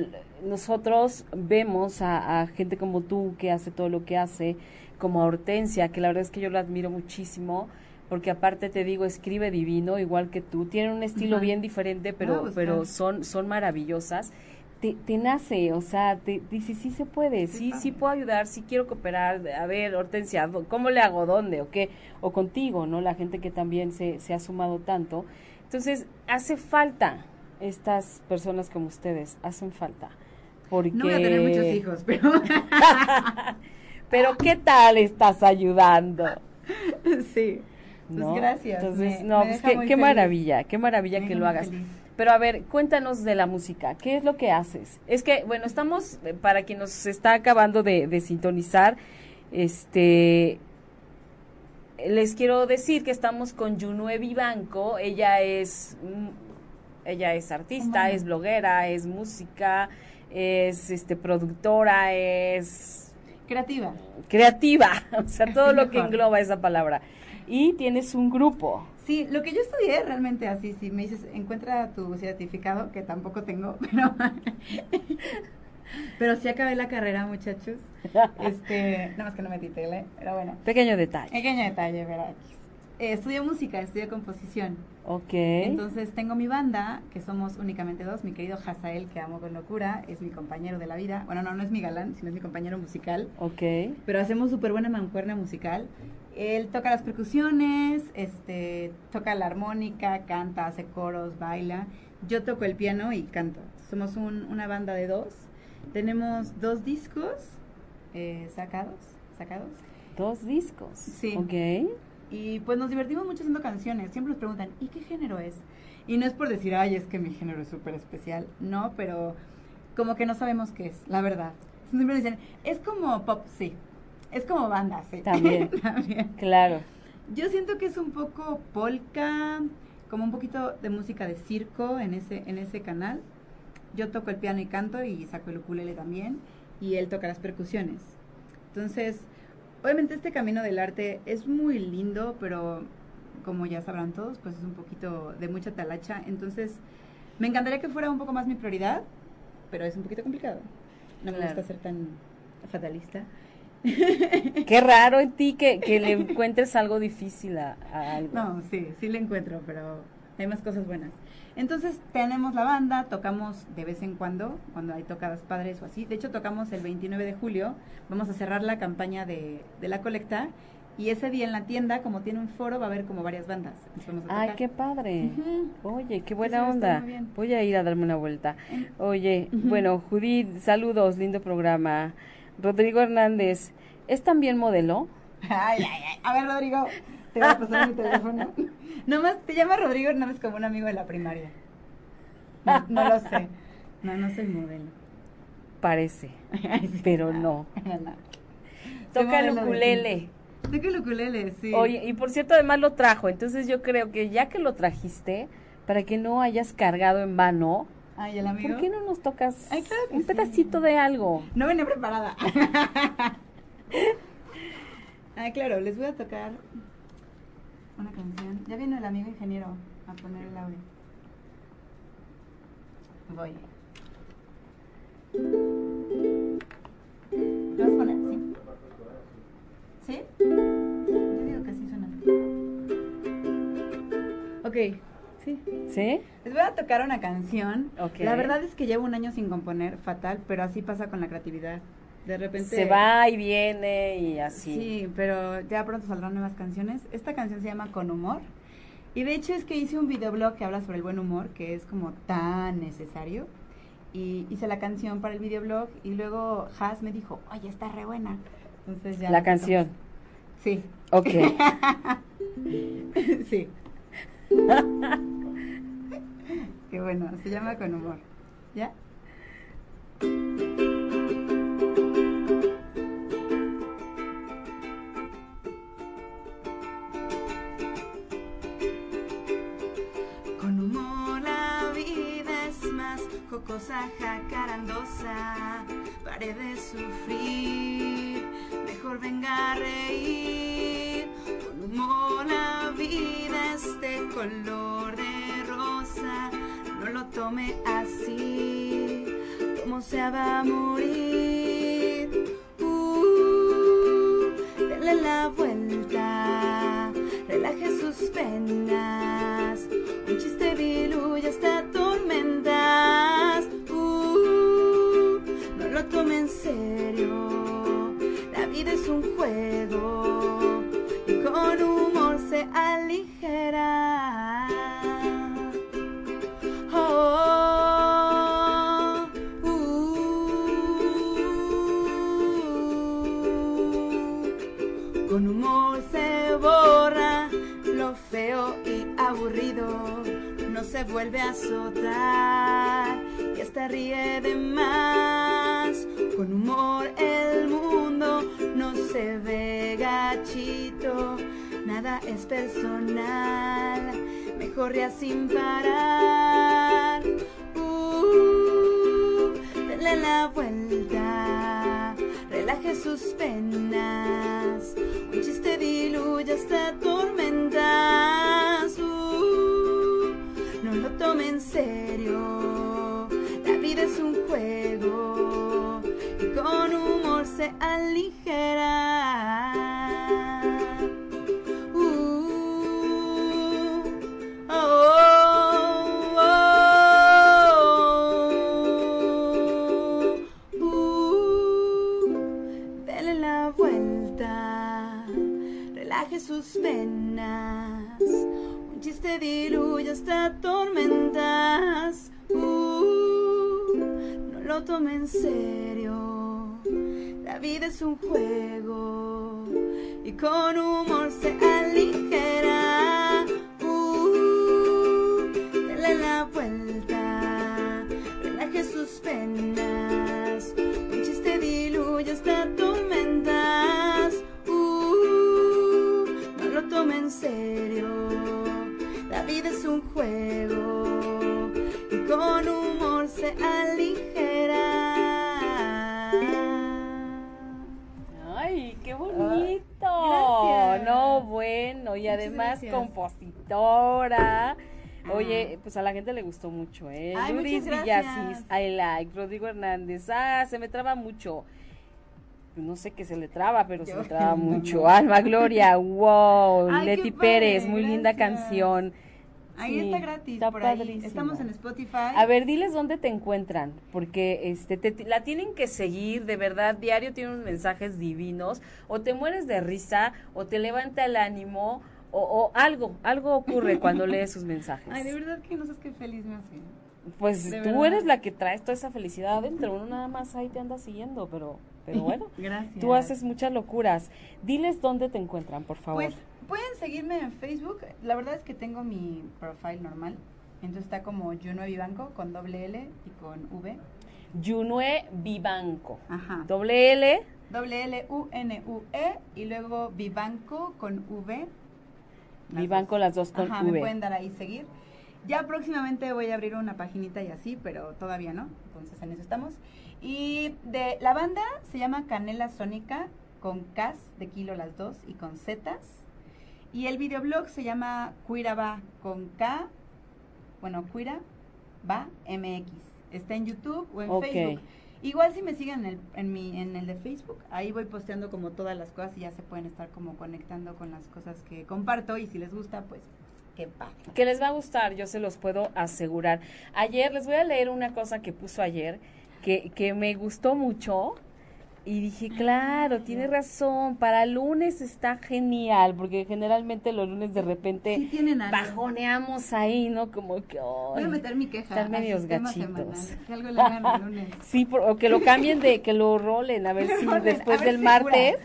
[SPEAKER 2] nosotros vemos a, gente como tú que hace todo lo que hace, como Hortensia, que la verdad es que yo la admiro muchísimo, porque aparte te digo, escribe divino, igual que tú, tienen un estilo bien diferente, pero, pero son, son maravillosas te, nace, o sea, te dice, sí se puede, sí, sí, puedo ayudar, sí quiero cooperar, a ver, Hortensia, ¿cómo le hago? ¿Dónde? ¿O qué? O contigo, ¿no? La gente que también se, se ha sumado tanto. Entonces, hace falta estas personas como ustedes, hacen falta. Porque... No
[SPEAKER 3] voy a tener muchos hijos, pero...
[SPEAKER 2] pero ¿qué tal estás ayudando?
[SPEAKER 3] Sí. Pues gracias.
[SPEAKER 2] Entonces, no, pues qué, maravilla, qué maravilla que lo hagas. Pero a ver, cuéntanos de la música. ¿Qué es lo que haces? Es que, bueno, estamos, eh, para quien nos está acabando de, sintonizar, este, les quiero decir que estamos con Junue Vivanco. Ella es, mm, ella es artista, es bloguera, es música, es este productora, es
[SPEAKER 3] creativa.
[SPEAKER 2] Creativa, o sea, todo lo que engloba esa palabra. Y tienes un grupo.
[SPEAKER 3] Sí, lo que yo estudié realmente así, si me dices, encuentra tu certificado, que tampoco tengo, pero, pero sí acabé la carrera, muchachos. Este, nada más que no me titele, pero bueno.
[SPEAKER 2] Pequeño detalle.
[SPEAKER 3] Pequeño detalle, ¿verdad? Eh, estudié música, estudié composición.
[SPEAKER 2] Ok.
[SPEAKER 3] Entonces tengo mi banda, que somos únicamente dos. Mi querido Hazael, que amo con locura, es mi compañero de la vida. Bueno, no, no es mi galán, sino es mi compañero musical.
[SPEAKER 2] Ok.
[SPEAKER 3] Pero hacemos súper buena mancuerna musical. Él toca las percusiones, este, toca la armónica, canta, hace coros, baila. Yo toco el piano y canto. Somos una banda de dos. Tenemos dos discos eh, sacados, sacados.
[SPEAKER 2] Dos discos.
[SPEAKER 3] Sí.
[SPEAKER 2] Ok.
[SPEAKER 3] Y pues nos divertimos mucho haciendo canciones. Siempre nos preguntan, ¿y qué género es? Y no es por decir, ay, es que mi género es súper especial. No, pero como que no sabemos qué es, la verdad. Siempre dicen, es como pop, sí. Es como banda, sí.
[SPEAKER 2] También. Claro.
[SPEAKER 3] Yo siento que es un poco polka, como un poquito de música de circo en ese, en ese canal. Yo toco el piano y canto y saco el ukulele también. Y él toca las percusiones. Entonces, obviamente este camino del arte es muy lindo, pero como ya sabrán todos, pues es un poquito de mucha talacha. Entonces, me encantaría que fuera un poco más mi prioridad, pero es un poquito complicado. No me gusta ser tan fatalista.
[SPEAKER 2] Qué raro en ti que, que le encuentres algo difícil a, a algo.
[SPEAKER 3] No, sí, sí le encuentro, pero hay más cosas buenas. Entonces tenemos la banda, tocamos de vez en cuando, cuando hay tocadas padres o así. De hecho, tocamos el 29 de julio, vamos a cerrar la campaña de, de la colecta y ese día en la tienda, como tiene un foro, va a haber como varias bandas. Entonces vamos a
[SPEAKER 2] Ay, qué padre.
[SPEAKER 3] Ujú.
[SPEAKER 2] Oye, qué buena onda. Voy a ir a darme una vuelta. Oye, bueno, Judith, saludos, lindo programa. Rodrigo Hernández, ¿es también modelo?
[SPEAKER 3] Ay, ay, ay. A ver, Rodrigo, te voy a pasar mi teléfono. Nomás te llama Rodrigo Hernández como un amigo de la primaria. No, no lo sé. No, no soy modelo.
[SPEAKER 2] Parece,
[SPEAKER 3] sí.
[SPEAKER 2] pero no.
[SPEAKER 3] No.
[SPEAKER 2] Toca el ukulele.
[SPEAKER 3] Toca el ukulele, sí.
[SPEAKER 2] Oye, y por cierto, además lo trajo. Entonces yo creo que ya que lo trajiste, para que no hayas cargado en vano,
[SPEAKER 3] Ay, el amigo.
[SPEAKER 2] ¿por qué no nos tocas
[SPEAKER 3] Ay, claro que
[SPEAKER 2] un
[SPEAKER 3] sí.
[SPEAKER 2] pedacito de algo?
[SPEAKER 3] No venía preparada. ah, claro, les voy a tocar una canción. Ya vino el amigo ingeniero a poner el audio. Voy. ¿Lo vas a poner? Sí. ¿Sí? Yo digo que sí suena. Ok, sí.
[SPEAKER 2] ¿Sí?
[SPEAKER 3] Les voy a tocar una canción.
[SPEAKER 2] Ok.
[SPEAKER 3] La verdad es que llevo un año sin componer, fatal, pero así pasa con la creatividad. De repente.
[SPEAKER 2] Se va y viene y así.
[SPEAKER 3] Sí, pero ya pronto saldrán nuevas canciones. Esta canción se llama Con Humor. Y de hecho es que hice un videoblog que habla sobre el buen humor, que es como tan necesario. Y hice la canción para el videoblog y luego Has me dijo, oye, está re buena. Entonces ya.
[SPEAKER 2] La canción.
[SPEAKER 3] Sí,
[SPEAKER 2] Ok.
[SPEAKER 3] sí. Qué bueno, se llama Con Humor. ¿Ya? Con humor la vida es más jocosa, jacarandosa. Pare de sufrir, mejor venga a reír. Con humor la vida es de color de rosa. No lo tome así, como se va a morir. Uh, dele la vuelta, relaje sus penas. Un chiste diluye hasta tormentas. Uh, no lo tome en serio, la vida es un juego aligera. Oh, uh. Con humor se borra lo feo y aburrido, no se vuelve a azotar y hasta ríe de más. Con humor el mundo no se ve gachito, nada es personal, mejor ría sin parar. Uh, denle la vuelta, relaje sus penas, un chiste diluye hasta tormentas. Uh, no lo tome en serio, la vida es un juego y con humor se aligera. Sus venas, un chiste diluye hasta tormentas. Uh, no lo tome en serio, la vida es un juego y con humor se aligera.
[SPEAKER 2] Bueno, y además compositora. Oye, pues a la gente le gustó mucho, ¿eh?
[SPEAKER 3] Ay,
[SPEAKER 2] Luis
[SPEAKER 3] gracias.
[SPEAKER 2] I like, Rodrigo Hernández, ah, se me traba mucho. no sé qué se le traba, pero se le traba mucho. Alma Gloria, wow, Leti Pérez, muy linda canción.
[SPEAKER 3] Ahí está gratis, por ahí. Estamos en Spotify.
[SPEAKER 2] A ver, diles dónde te encuentran, porque este te, la tienen que seguir, de verdad, diario tiene unos mensajes divinos, o te mueres de risa, o te levanta el ánimo, o, algo, algo ocurre cuando lees sus mensajes.
[SPEAKER 3] Ay, de verdad que no sabes qué feliz me hace.
[SPEAKER 2] Pues tú eres la que traes toda esa felicidad adentro, uno nada más ahí te anda siguiendo, pero pero bueno,
[SPEAKER 3] Gracias.
[SPEAKER 2] tú haces muchas locuras. Diles dónde te encuentran, por favor.
[SPEAKER 3] Pues pueden seguirme en Facebook. La verdad es que tengo mi profile normal. Entonces está como Junue Vivanco con doble L y con V.
[SPEAKER 2] Junue Vivanco.
[SPEAKER 3] Ajá.
[SPEAKER 2] Doble L.
[SPEAKER 3] Doble L U N U E y luego Vivanco con V.
[SPEAKER 2] Vivanco las dos con
[SPEAKER 3] Ajá, Me pueden dar ahí seguir. Ya próximamente voy a abrir una paginita y así, pero todavía no. Entonces en eso estamos. Y de la banda se llama Canela Sónica con Cas de kilo las dos y con Zetas. Y el videoblog se llama Cuira con K, bueno, Cuira va MX. Está en YouTube o en Facebook. Igual si me siguen en el, en, mi, en el de Facebook, ahí voy posteando como todas las cosas y ya se pueden estar como conectando con las cosas que comparto y si les gusta, pues qué padre.
[SPEAKER 2] Que les va a gustar, yo se los puedo asegurar. Ayer, les voy a leer una cosa que puso ayer que, que me gustó mucho. Y dije, claro, tiene razón, para lunes está genial, porque generalmente los lunes de repente bajoneamos ahí, ¿no? Como que...
[SPEAKER 3] Voy a meter mi queja.
[SPEAKER 2] Están medios gachitos.
[SPEAKER 3] que algo le hagan el lunes.
[SPEAKER 2] sí, o que lo cambien de, que lo rolen, a ver si después del martes...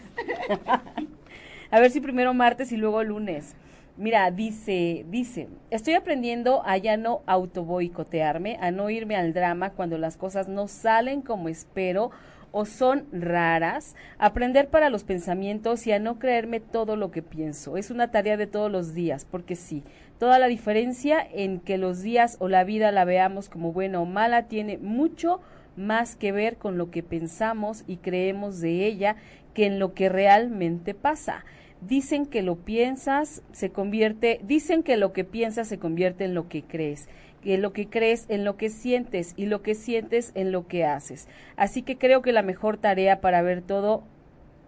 [SPEAKER 2] a ver si primero martes y luego lunes. Mira, dice, dice, estoy aprendiendo a ya no autoboicotearme, a no irme al drama cuando las cosas no salen como espero o son raras, aprender para los pensamientos y a no creerme todo lo que pienso. Es una tarea de todos los días, porque sí, toda la diferencia en que los días o la vida la veamos como buena o mala tiene mucho más que ver con lo que pensamos y creemos de ella que en lo que realmente pasa dicen que lo piensas se convierte, dicen que lo que piensas se convierte en lo que crees, que lo que crees en lo que sientes y lo que sientes en lo que haces. Así que creo que la mejor tarea para ver todo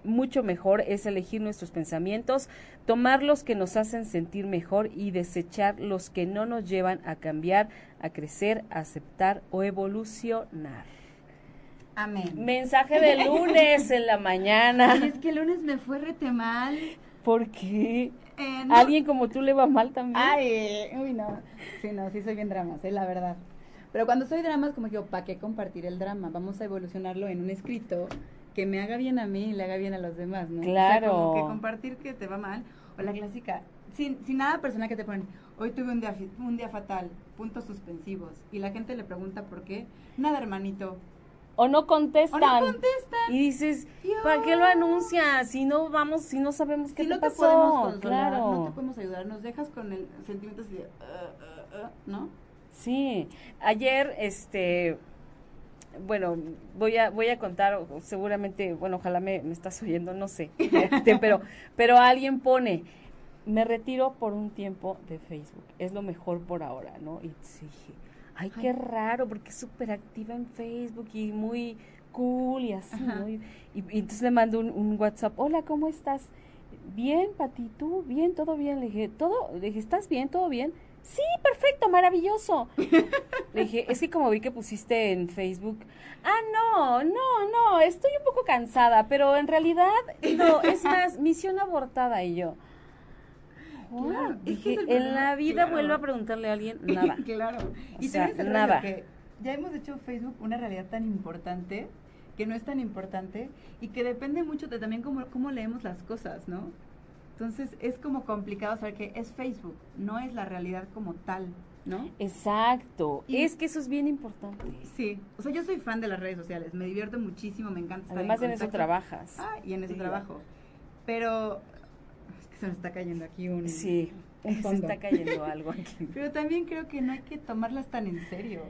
[SPEAKER 2] mucho mejor es elegir nuestros pensamientos, tomar los que nos hacen sentir mejor y desechar los que no nos llevan a cambiar, a crecer, a aceptar o evolucionar.
[SPEAKER 3] Amén.
[SPEAKER 2] Mensaje de lunes en la mañana.
[SPEAKER 3] es que el lunes me fue rete mal.
[SPEAKER 2] ¿Por qué? Eh, ¿Alguien como tú le va mal también?
[SPEAKER 3] Ay, uy, no. Sí, no, sí soy bien dramas, eh, la verdad. Pero cuando soy dramas, como digo, ¿para qué compartir el drama? Vamos a evolucionarlo en un escrito que me haga bien a mí y le haga bien a los demás, ¿no?
[SPEAKER 2] Claro.
[SPEAKER 3] como que compartir que te va mal. O la clásica, sin, sin nada personal que te ponen, hoy tuve un día, un día fatal, puntos suspensivos. Y la gente le pregunta por qué. Nada, hermanito,
[SPEAKER 2] o no contestan.
[SPEAKER 3] O no contestan.
[SPEAKER 2] Y dices, ¿para qué lo anuncias? Si no vamos, si no sabemos qué
[SPEAKER 3] si
[SPEAKER 2] te
[SPEAKER 3] no
[SPEAKER 2] pasó.
[SPEAKER 3] Te podemos claro. No te podemos ayudar, nos dejas con el sentimiento así de, uh, uh, uh", ¿no?
[SPEAKER 2] Sí, ayer, este, bueno, voy a, voy a contar, seguramente, bueno, ojalá me, me estás oyendo, no sé, este, pero, pero alguien pone, me retiro por un tiempo de Facebook, es lo mejor por ahora, ¿no? Y dije, ay, qué raro, porque es súper activa en Facebook y muy cool y así, ¿no? Y, entonces le mando un, WhatsApp, hola, ¿cómo estás? Bien, Pati, ¿tú? Bien, todo bien. Le dije, ¿todo? Le dije, ¿estás bien? ¿Todo bien? Sí, perfecto, maravilloso. le dije, es que como vi que pusiste en Facebook, ah, no, no, no, estoy un poco cansada, pero en realidad, no, es más, misión abortada y yo. Claro, dije, en la vida vuelvo a preguntarle a alguien nada.
[SPEAKER 3] claro. y sea, nada. Que ya hemos hecho Facebook una realidad tan importante que no es tan importante y que depende mucho de también cómo, cómo leemos las cosas, ¿no? Entonces es como complicado saber que es Facebook, no es la realidad como tal, ¿no?
[SPEAKER 2] Exacto, es que eso es bien importante.
[SPEAKER 3] Sí, o sea, yo soy fan de las redes sociales, me divierto muchísimo, me encanta estar
[SPEAKER 2] Además en, eso trabajas.
[SPEAKER 3] Ah, y en eso trabajo. Pero se nos está cayendo aquí un.
[SPEAKER 2] Sí, se está cayendo algo aquí.
[SPEAKER 3] Pero también creo que no hay que tomarlas tan en serio.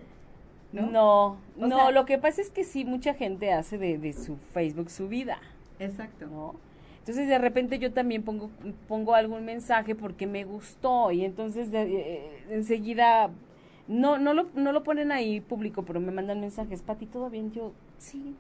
[SPEAKER 2] No, no, lo que pasa es que sí, mucha gente hace de, su Facebook su vida.
[SPEAKER 3] Exacto.
[SPEAKER 2] ¿no? Entonces de repente yo también pongo, pongo algún mensaje porque me gustó y entonces eh, enseguida no, no, lo, no lo ponen ahí público, pero me mandan mensajes, Pati, ¿todo bien? Yo, sí,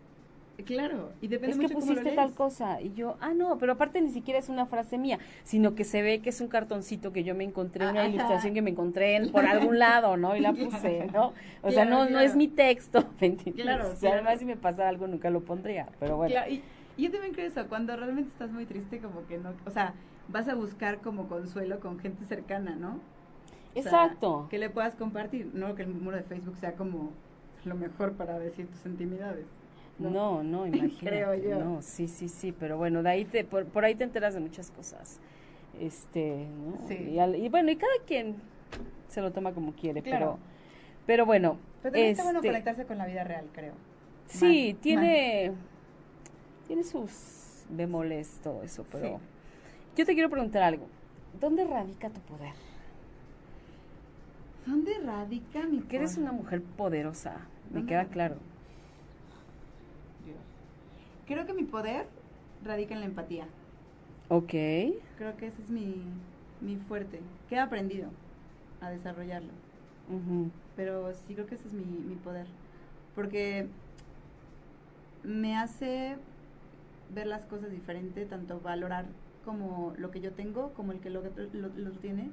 [SPEAKER 3] Claro, y depende
[SPEAKER 2] es
[SPEAKER 3] mucho
[SPEAKER 2] que
[SPEAKER 3] cómo lo
[SPEAKER 2] pusiste tal cosa y yo, ah no, pero aparte ni siquiera es una frase mía, sino que se ve que es un cartoncito que yo me encontré, una
[SPEAKER 3] Ajá.
[SPEAKER 2] ilustración que me encontré en- por algún lado, ¿no? Y la puse, ¿no? O sea,
[SPEAKER 3] Claro,
[SPEAKER 2] no no
[SPEAKER 3] claro.
[SPEAKER 2] es mi texto, ¿me entiendes?
[SPEAKER 3] Claro,
[SPEAKER 2] O sea, además si me pasara algo nunca lo pondría, pero bueno.
[SPEAKER 3] Y, y yo también creo eso, cuando realmente estás muy triste, como que no, o sea, vas a buscar como consuelo con gente cercana, ¿no? O sea,
[SPEAKER 2] Exacto.
[SPEAKER 3] que le puedas compartir, no que el muro de Facebook sea como lo mejor para decir tus intimidades.
[SPEAKER 2] No, no, imagínate.
[SPEAKER 3] Creo yo.
[SPEAKER 2] No, sí, sí, sí, pero bueno, de ahí te, por, por ahí te enteras de muchas cosas. Este, ¿no?
[SPEAKER 3] Sí.
[SPEAKER 2] Y, al- y bueno, y cada quien se lo toma como quiere,
[SPEAKER 3] Claro.
[SPEAKER 2] pero pero bueno,
[SPEAKER 3] Pero también está bueno
[SPEAKER 2] este,
[SPEAKER 3] conectarse con la vida real, creo.
[SPEAKER 2] Sí, tiene tiene sus bemoles todo eso, pero
[SPEAKER 3] Sí.
[SPEAKER 2] yo te quiero preguntar algo. ¿Dónde radica tu poder?
[SPEAKER 3] ¿Dónde radica mi
[SPEAKER 2] Que eres una mujer poderosa, me
[SPEAKER 3] ¿Dónde
[SPEAKER 2] queda
[SPEAKER 3] radica?
[SPEAKER 2] claro.
[SPEAKER 3] Creo que mi poder radica en la empatía.
[SPEAKER 2] Ok.
[SPEAKER 3] Creo que ese es mi, mi fuerte. Que he aprendido a desarrollarlo. Pero sí creo que ese es mi, mi poder. Porque me hace ver las cosas diferente, tanto valorar como lo que yo tengo, como el que lo, otro- lo, tiene,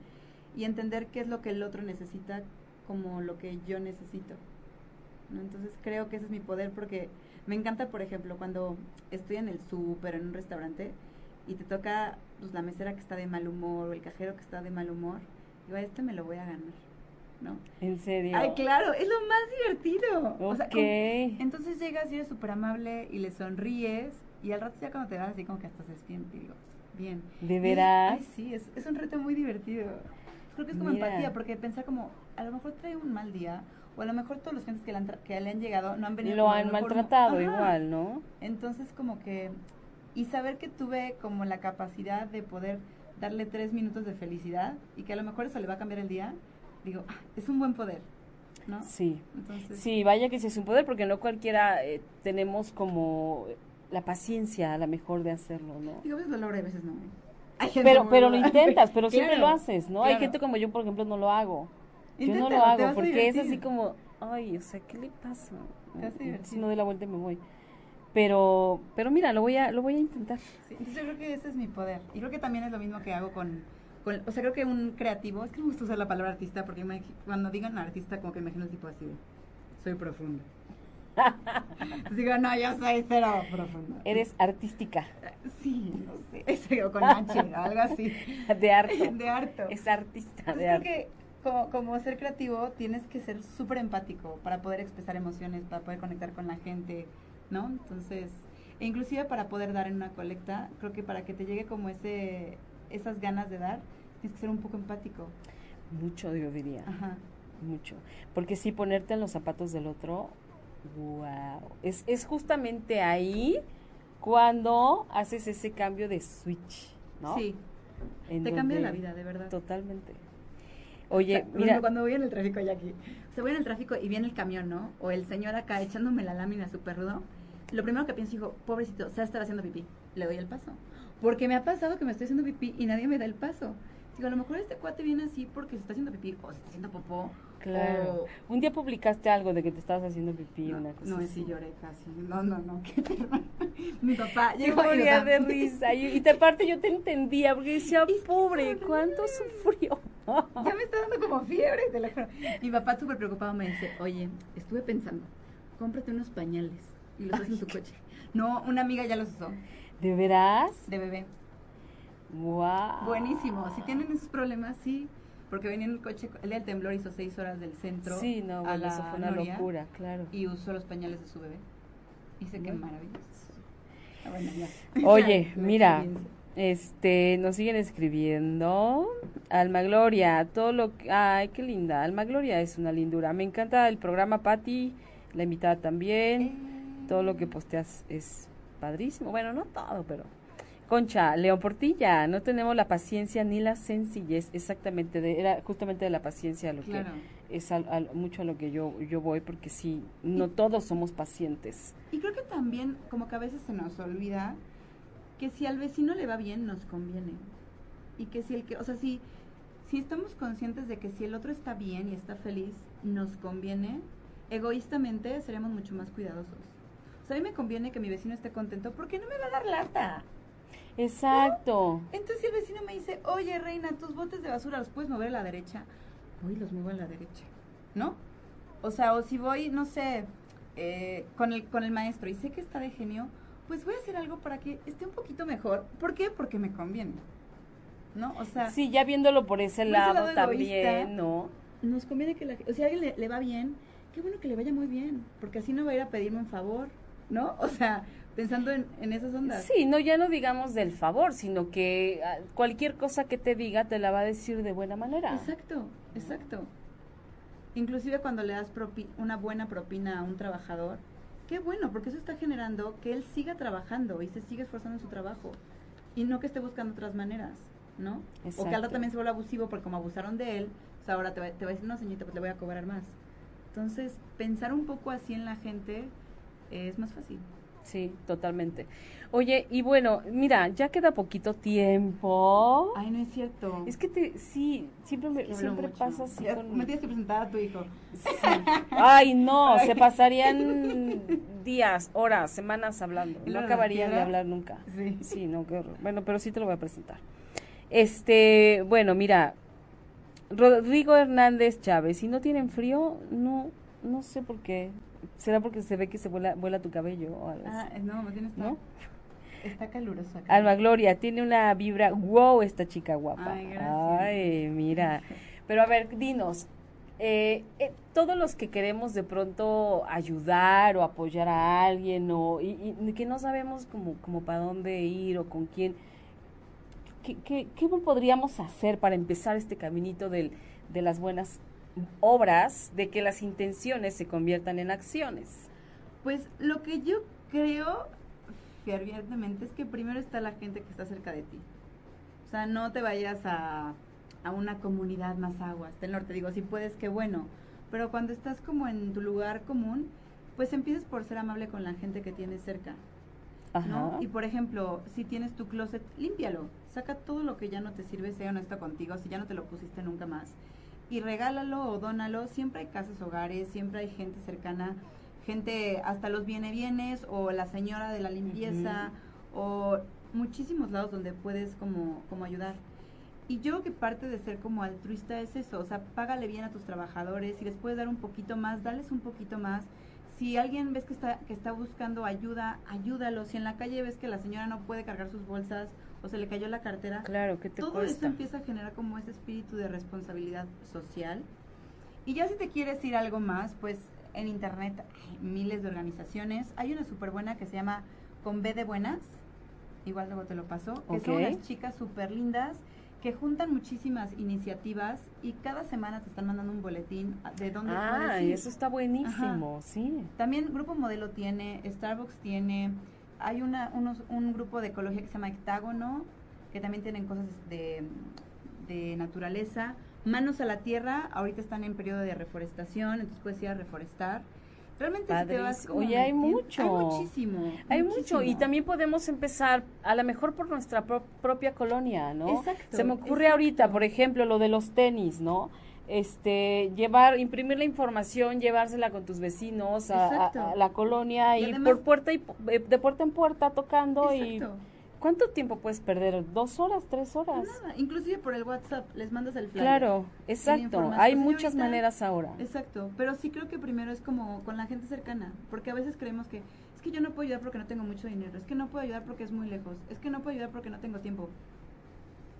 [SPEAKER 3] y entender qué es lo que el otro necesita como lo que yo necesito. ¿no? Entonces creo que ese es mi poder porque me encanta, por ejemplo, cuando estoy en el súper, en un restaurante, y te toca pues, la mesera que está de mal humor o el cajero que está de mal humor, digo, a este me lo voy a ganar, ¿no?
[SPEAKER 2] En serio.
[SPEAKER 3] Ay, claro, es lo más divertido. O sea,
[SPEAKER 2] Ok.
[SPEAKER 3] como- entonces llegas y eres súper amable y le sonríes y al rato ya cuando te vas así como que hasta se y digo, bien.
[SPEAKER 2] ¿De veras?
[SPEAKER 3] Ay, sí, es, es un reto muy divertido. Creo que es como
[SPEAKER 2] Mira.
[SPEAKER 3] empatía, porque pensar como, a lo mejor trae un mal día, o a lo mejor todos los gentes que le han, que le han llegado no han venido
[SPEAKER 2] Lo han maltratado igual, ¿no?
[SPEAKER 3] Entonces como que, y saber que tuve como la capacidad de poder darle tres minutos de felicidad y que a lo mejor eso le va a cambiar el día, digo, ah, es un buen poder, ¿no?
[SPEAKER 2] Sí.
[SPEAKER 3] Entonces,
[SPEAKER 2] Sí, vaya que sí es un poder, porque no cualquiera eh, tenemos como la paciencia a la mejor de hacerlo, ¿no?
[SPEAKER 3] digo, a veces lo y a veces no. ¿eh? Hay gente
[SPEAKER 2] Pero, pero lo intentas, pero siempre lo haces, ¿no? Hay gente como yo, por ejemplo, no lo hago. Yo no lo hago porque es así como, ay, o sea, ¿qué le pasa? Si no doy la vuelta y me voy. Pero, pero mira, lo voy a, lo voy a intentar.
[SPEAKER 3] Sí, entonces yo creo que ese es mi poder. Y creo que también es lo mismo que hago con, con- o sea, creo que un creativo, es que me gusta usar la palabra artista porque me- cuando digan artista como que imagino un tipo así, de, soy profundo. Entonces digo, no, yo soy cero profundo.
[SPEAKER 2] Eres artística,
[SPEAKER 3] Sí, no sé, ese o con H, algo así.
[SPEAKER 2] de arte.
[SPEAKER 3] De harto.
[SPEAKER 2] Es artista
[SPEAKER 3] Entonces
[SPEAKER 2] de
[SPEAKER 3] creo que como, como ser creativo tienes que ser súper empático para poder expresar emociones, para poder conectar con la gente, ¿no? Entonces, e inclusive para poder dar en una colecta, creo que para que te llegue como ese esas ganas de dar, tienes que ser un poco empático.
[SPEAKER 2] Mucho, yo diría.
[SPEAKER 3] Ajá.
[SPEAKER 2] Mucho. Porque sí, ponerte en los zapatos del otro, wow. Es, es justamente ahí cuando haces ese cambio de switch, ¿no?
[SPEAKER 3] Sí,
[SPEAKER 2] En
[SPEAKER 3] te cambia la vida, de verdad.
[SPEAKER 2] Totalmente.
[SPEAKER 3] O
[SPEAKER 2] Oye,
[SPEAKER 3] sea,
[SPEAKER 2] mira,
[SPEAKER 3] cuando voy en el tráfico ya aquí, o sea, voy en el tráfico y viene el camión, ¿no? O el señor acá echándome la lámina súper rudo. Lo primero que pienso, digo, pobrecito, se va a estar haciendo pipí. Le doy el paso. Porque me ha pasado que me estoy haciendo pipí y nadie me da el paso. Digo, a lo mejor este cuate viene así porque se está haciendo pipí o se está haciendo popó.
[SPEAKER 2] claro.
[SPEAKER 3] o-
[SPEAKER 2] Un día publicaste algo de que te estabas haciendo pipí,
[SPEAKER 3] No,
[SPEAKER 2] una cosa
[SPEAKER 3] no,
[SPEAKER 2] así.
[SPEAKER 3] sí lloré casi. No, no, no. qué terror. Mi papá llegó y
[SPEAKER 2] de risa. Y, y de parte yo te entendía, porque decía, pobre, ¿cuánto sufrió?
[SPEAKER 3] Ya me está dando como fiebre, te lo juro. Mi papá súper preocupado me dice, oye, estuve pensando, cómprate unos pañales y los usas en tu coche. No, una amiga ya los usó,
[SPEAKER 2] ¿De veras?
[SPEAKER 3] de bebé.
[SPEAKER 2] Wow.
[SPEAKER 3] Buenísimo. Si tienen esos problemas, sí. Porque venía en el coche, el día del temblor hizo seis horas del centro
[SPEAKER 2] Sí, no,
[SPEAKER 3] a
[SPEAKER 2] bueno,
[SPEAKER 3] la
[SPEAKER 2] eso fue una
[SPEAKER 3] Noria
[SPEAKER 2] locura, claro.
[SPEAKER 3] y usó los pañales de su bebé. Dice que
[SPEAKER 2] Bueno.
[SPEAKER 3] maravilloso. Ah, bueno, ya.
[SPEAKER 2] Oye, mira. Este, nos siguen escribiendo. Alma Gloria, todo lo que, ay, qué linda. Alma Gloria es una lindura. Me encanta el programa, Patti, la invitada también. Todo lo que posteas es padrísimo. Bueno, no todo, pero. Concha, León Portilla, no tenemos la paciencia ni la sencillez, exactamente, de, era justamente de la paciencia lo
[SPEAKER 3] Claro.
[SPEAKER 2] que es al- al- mucho a lo que yo, yo voy, porque sí, no todos somos pacientes.
[SPEAKER 3] Y creo que también, como que a veces se nos olvida que si al vecino le va bien, nos conviene. Y que si el que, o sea, si, si estamos conscientes de que si el otro está bien y está feliz, nos conviene, egoístamente seremos mucho más cuidadosos. O sea, a mí me conviene que mi vecino esté contento porque no me va a dar lata.
[SPEAKER 2] Exacto.
[SPEAKER 3] Entonces si el vecino me dice, oye reina, tus botes de basura los puedes mover a la derecha, voy y los muevo a la derecha, ¿no? O sea, o si voy, no sé, eh, con, el, con el maestro y sé que está de genio, pues voy a hacer algo para que esté un poquito mejor. ¿Por qué? Porque me conviene. ¿No? O sea,
[SPEAKER 2] Sí, ya viéndolo por ese lado,
[SPEAKER 3] lado
[SPEAKER 2] también,
[SPEAKER 3] egoísta.
[SPEAKER 2] ¿no?
[SPEAKER 3] nos conviene que la O sea, si a alguien le, le va bien, qué bueno que le vaya muy bien, porque así no va a ir a pedirme un favor, ¿no? O sea, pensando en, en esas ondas.
[SPEAKER 2] Sí, no, ya no digamos del favor, sino que ah, cualquier cosa que te diga te la va a decir de buena manera.
[SPEAKER 3] Exacto, exacto. Inclusive cuando le das propi- una buena propina a un trabajador, qué bueno, porque eso está generando que él siga trabajando y se siga esforzando en su trabajo y no que esté buscando otras maneras, ¿no? O que al
[SPEAKER 2] Exacto.
[SPEAKER 3] rato también se vuelva abusivo porque como abusaron de él, pues ahora te va, te va a decir, no señorita, pues le voy a cobrar más. Entonces, pensar un poco así en la gente es más fácil.
[SPEAKER 2] Sí, totalmente. Oye, y bueno, mira, ya queda poquito tiempo.
[SPEAKER 3] Ay, no es cierto.
[SPEAKER 2] Es que te, sí, siempre me, siempre
[SPEAKER 3] mucho.
[SPEAKER 2] pasa así
[SPEAKER 3] Ya,
[SPEAKER 2] con...
[SPEAKER 3] Me tienes que presentar a tu hijo.
[SPEAKER 2] Sí. Ay, no,
[SPEAKER 3] Ay.
[SPEAKER 2] se pasarían días, horas, semanas hablando.
[SPEAKER 3] ¿Y
[SPEAKER 2] No acabarían de hablar nunca.
[SPEAKER 3] Sí.
[SPEAKER 2] Sí, no, qué horror. Bueno, pero sí te lo voy a presentar. Este, bueno, mira, Rodrigo Hernández Chávez, si no tienen frío, no, no sé por qué. ¿Será porque se ve que se vuela, vuela tu cabello o algo
[SPEAKER 3] Ah,
[SPEAKER 2] así?
[SPEAKER 3] no, me tienes
[SPEAKER 2] ¿No?
[SPEAKER 3] Está caluroso acá.
[SPEAKER 2] Alma Gloria, tiene una vibra, wow, esta chica guapa.
[SPEAKER 3] Ay, gracias.
[SPEAKER 2] Ay, mira. Pero a ver, dinos, eh, eh, todos los que queremos de pronto ayudar o apoyar a alguien o y, y que no sabemos como, como para dónde ir o con quién, ¿qué, qué, qué podríamos hacer para empezar este caminito del, de las buenas obras, de que las intenciones se conviertan en acciones?
[SPEAKER 3] Pues lo que yo creo fervientemente es que primero está la gente que está cerca de ti. O sea, no te vayas a, a una comunidad más aguas del norte. Digo, si puedes, qué bueno. Pero cuando estás como en tu lugar común, pues empiezas por ser amable con la gente que tienes cerca. ¿no?
[SPEAKER 2] Ajá.
[SPEAKER 3] Y por ejemplo, si tienes tu closet, límpialo. Saca todo lo que ya no te sirve, sea honesto contigo, si ya no te lo pusiste nunca más. Y regálalo o dónalo. Siempre hay casas, hogares, siempre hay gente cercana, gente, hasta los viene bienes o la señora de la limpieza o muchísimos lados donde puedes como, como ayudar. Y yo creo que parte de ser como altruista es eso, o sea, págale bien a tus trabajadores, si les puedes dar un poquito más, dales un poquito más. Si alguien ves que está, que está buscando ayuda, ayúdalo. Si en la calle ves que la señora no puede cargar sus bolsas o se le cayó la cartera,
[SPEAKER 2] Claro, ¿qué te
[SPEAKER 3] todo
[SPEAKER 2] cuesta?
[SPEAKER 3] eso empieza a generar como ese espíritu de responsabilidad social. Y ya si te quieres ir algo más, pues en internet hay miles de organizaciones. Hay una súper buena que se llama Con B de Buenas, igual luego te lo paso, que son unas chicas súper lindas que juntan muchísimas iniciativas y cada semana te están mandando un boletín de dónde
[SPEAKER 2] Ah,
[SPEAKER 3] puedes ir.
[SPEAKER 2] eso está buenísimo, sí.
[SPEAKER 3] También Grupo Modelo tiene, Starbucks tiene, hay una, unos, un grupo de ecología que se llama Hectágono, que también tienen cosas de, de naturaleza. Manos a la Tierra, ahorita están en periodo de reforestación, entonces puedes ir a reforestar. Realmente si te vas como
[SPEAKER 2] Oye, hay mucho.
[SPEAKER 3] Hay muchísimo.
[SPEAKER 2] Hay mucho y también podemos empezar a lo mejor por nuestra pro- propia colonia, ¿no?
[SPEAKER 3] Exacto,
[SPEAKER 2] Se me ocurre
[SPEAKER 3] exacto.
[SPEAKER 2] ahorita, por ejemplo, lo de los tenis, ¿no? Este, llevar, imprimir la información, llevársela con tus vecinos a, a-
[SPEAKER 3] Exacto.
[SPEAKER 2] a la colonia
[SPEAKER 3] Y
[SPEAKER 2] y,
[SPEAKER 3] además-
[SPEAKER 2] por puerta y pu- eh, de puerta en puerta tocando y
[SPEAKER 3] Exacto.
[SPEAKER 2] ¿cuánto tiempo puedes perder? ¿Dos horas, tres horas?
[SPEAKER 3] Nada, inclusive por el WhatsApp les mandas el flyer.
[SPEAKER 2] Claro, exacto. Hay
[SPEAKER 3] Pues,
[SPEAKER 2] muchas
[SPEAKER 3] ahorita-
[SPEAKER 2] maneras ahora.
[SPEAKER 3] Exacto, pero sí creo que primero es como con la gente cercana, porque a veces creemos que es que yo no puedo ayudar porque no tengo mucho dinero, es que no puedo ayudar porque es muy lejos, es que no puedo ayudar porque no tengo tiempo.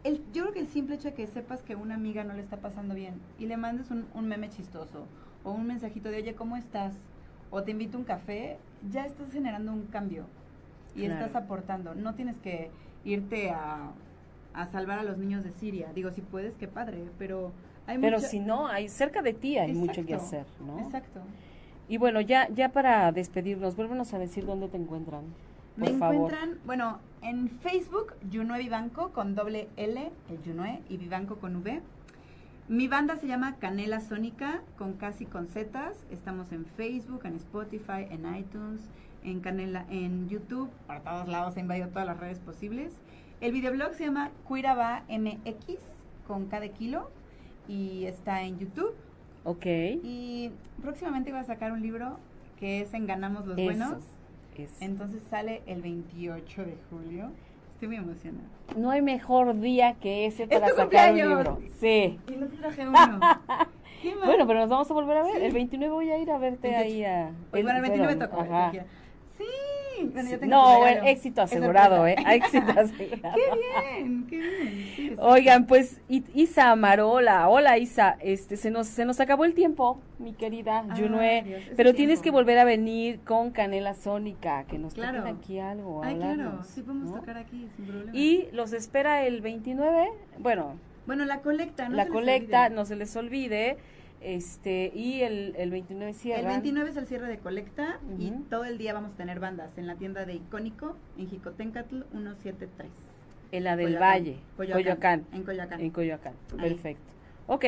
[SPEAKER 3] El, yo creo que el simple hecho de que sepas que una amiga no le está pasando bien y le mandes un, un meme chistoso o un mensajito de oye, ¿cómo estás? O te invito a un café, ya estás generando un cambio y
[SPEAKER 2] Claro.
[SPEAKER 3] estás aportando. No tienes que irte a, a salvar a los niños de Siria. Digo, si puedes, qué padre, pero hay
[SPEAKER 2] Pero
[SPEAKER 3] mucha-
[SPEAKER 2] si no, hay cerca de ti hay mucho que hacer, ¿no?
[SPEAKER 3] Exacto.
[SPEAKER 2] Y bueno, ya ya para despedirnos, vuélvenos a decir dónde te encuentran. Por
[SPEAKER 3] Me
[SPEAKER 2] favor.
[SPEAKER 3] encuentran, bueno, en Facebook, Junue Vivanco con doble L, el Junue, y Vivanco con V. Mi banda se llama Canela Sónica, con casi con Zetas. Estamos en Facebook, en Spotify, en iTunes, en Canela, en YouTube, por todos lados, he invadido todas las redes posibles. El videoblog se llama Cuiraba MX, con cada kilo, y está en YouTube.
[SPEAKER 2] Ok.
[SPEAKER 3] Y próximamente voy a sacar un libro que es En Ganamos los
[SPEAKER 2] Eso.
[SPEAKER 3] Buenos.
[SPEAKER 2] Es.
[SPEAKER 3] Entonces sale el 28 de julio. Estoy muy emocionada.
[SPEAKER 2] No hay mejor día que ese para
[SPEAKER 3] tu
[SPEAKER 2] sacar un libro. Sí.
[SPEAKER 3] Y no te traje uno.
[SPEAKER 2] Bueno, pero nos vamos a volver a ver. El 29 voy a ir a verte
[SPEAKER 3] 28.
[SPEAKER 2] ahí a...
[SPEAKER 3] Oye, bueno, el 29 me tocó. Sí. Bueno, yo tengo
[SPEAKER 2] No, bueno, éxito asegurado, ¿eh? Éxito asegurado.
[SPEAKER 3] Qué bien, qué bien. Sí.
[SPEAKER 2] Oigan, pues Isa Marola, hola Isa, este se nos se nos acabó el tiempo, mi querida
[SPEAKER 3] Ay,
[SPEAKER 2] Junue,
[SPEAKER 3] Dios,
[SPEAKER 2] pero tienes
[SPEAKER 3] tiempo.
[SPEAKER 2] que volver a venir con Canela Sónica, que nos
[SPEAKER 3] Claro.
[SPEAKER 2] toquen aquí algo,
[SPEAKER 3] Ay, claro, sí podemos
[SPEAKER 2] ¿no?
[SPEAKER 3] tocar aquí sin problema.
[SPEAKER 2] Y los espera el 29, bueno,
[SPEAKER 3] bueno, la colecta, no
[SPEAKER 2] la
[SPEAKER 3] se les
[SPEAKER 2] colecta,
[SPEAKER 3] olvide.
[SPEAKER 2] no se les olvide, este y el, el 29 cierran.
[SPEAKER 3] El 29 es el cierre de colecta y todo el día vamos a tener bandas en la tienda de Icónico en Jicotencatl 173.
[SPEAKER 2] en la del
[SPEAKER 3] Coyoacán.
[SPEAKER 2] Valle, Coyoacán.
[SPEAKER 3] En Coyoacán.
[SPEAKER 2] En Coyoacán,
[SPEAKER 3] Ahí.
[SPEAKER 2] perfecto. Ok,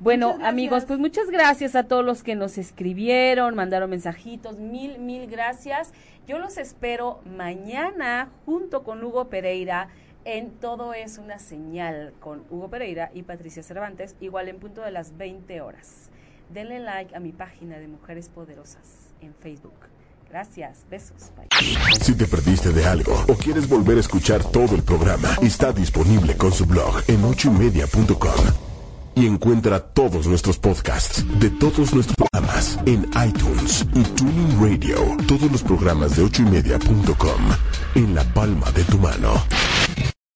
[SPEAKER 2] bueno amigos, pues muchas gracias a todos los que nos escribieron, mandaron mensajitos, mil, mil gracias. Yo los espero mañana junto con Hugo Pereira en Todo es una señal con Hugo Pereira y Patricia Cervantes, igual en punto de las 20 horas. Denle like a mi página de Mujeres Poderosas en Facebook. Gracias, besos.
[SPEAKER 1] Si te perdiste de algo o quieres volver a escuchar todo el programa, está disponible con su blog en ochoymedia.com. Y encuentra todos nuestros podcasts de todos nuestros programas en iTunes y Tuning Radio. Todos los programas de ochoymedia.com en la palma de tu mano.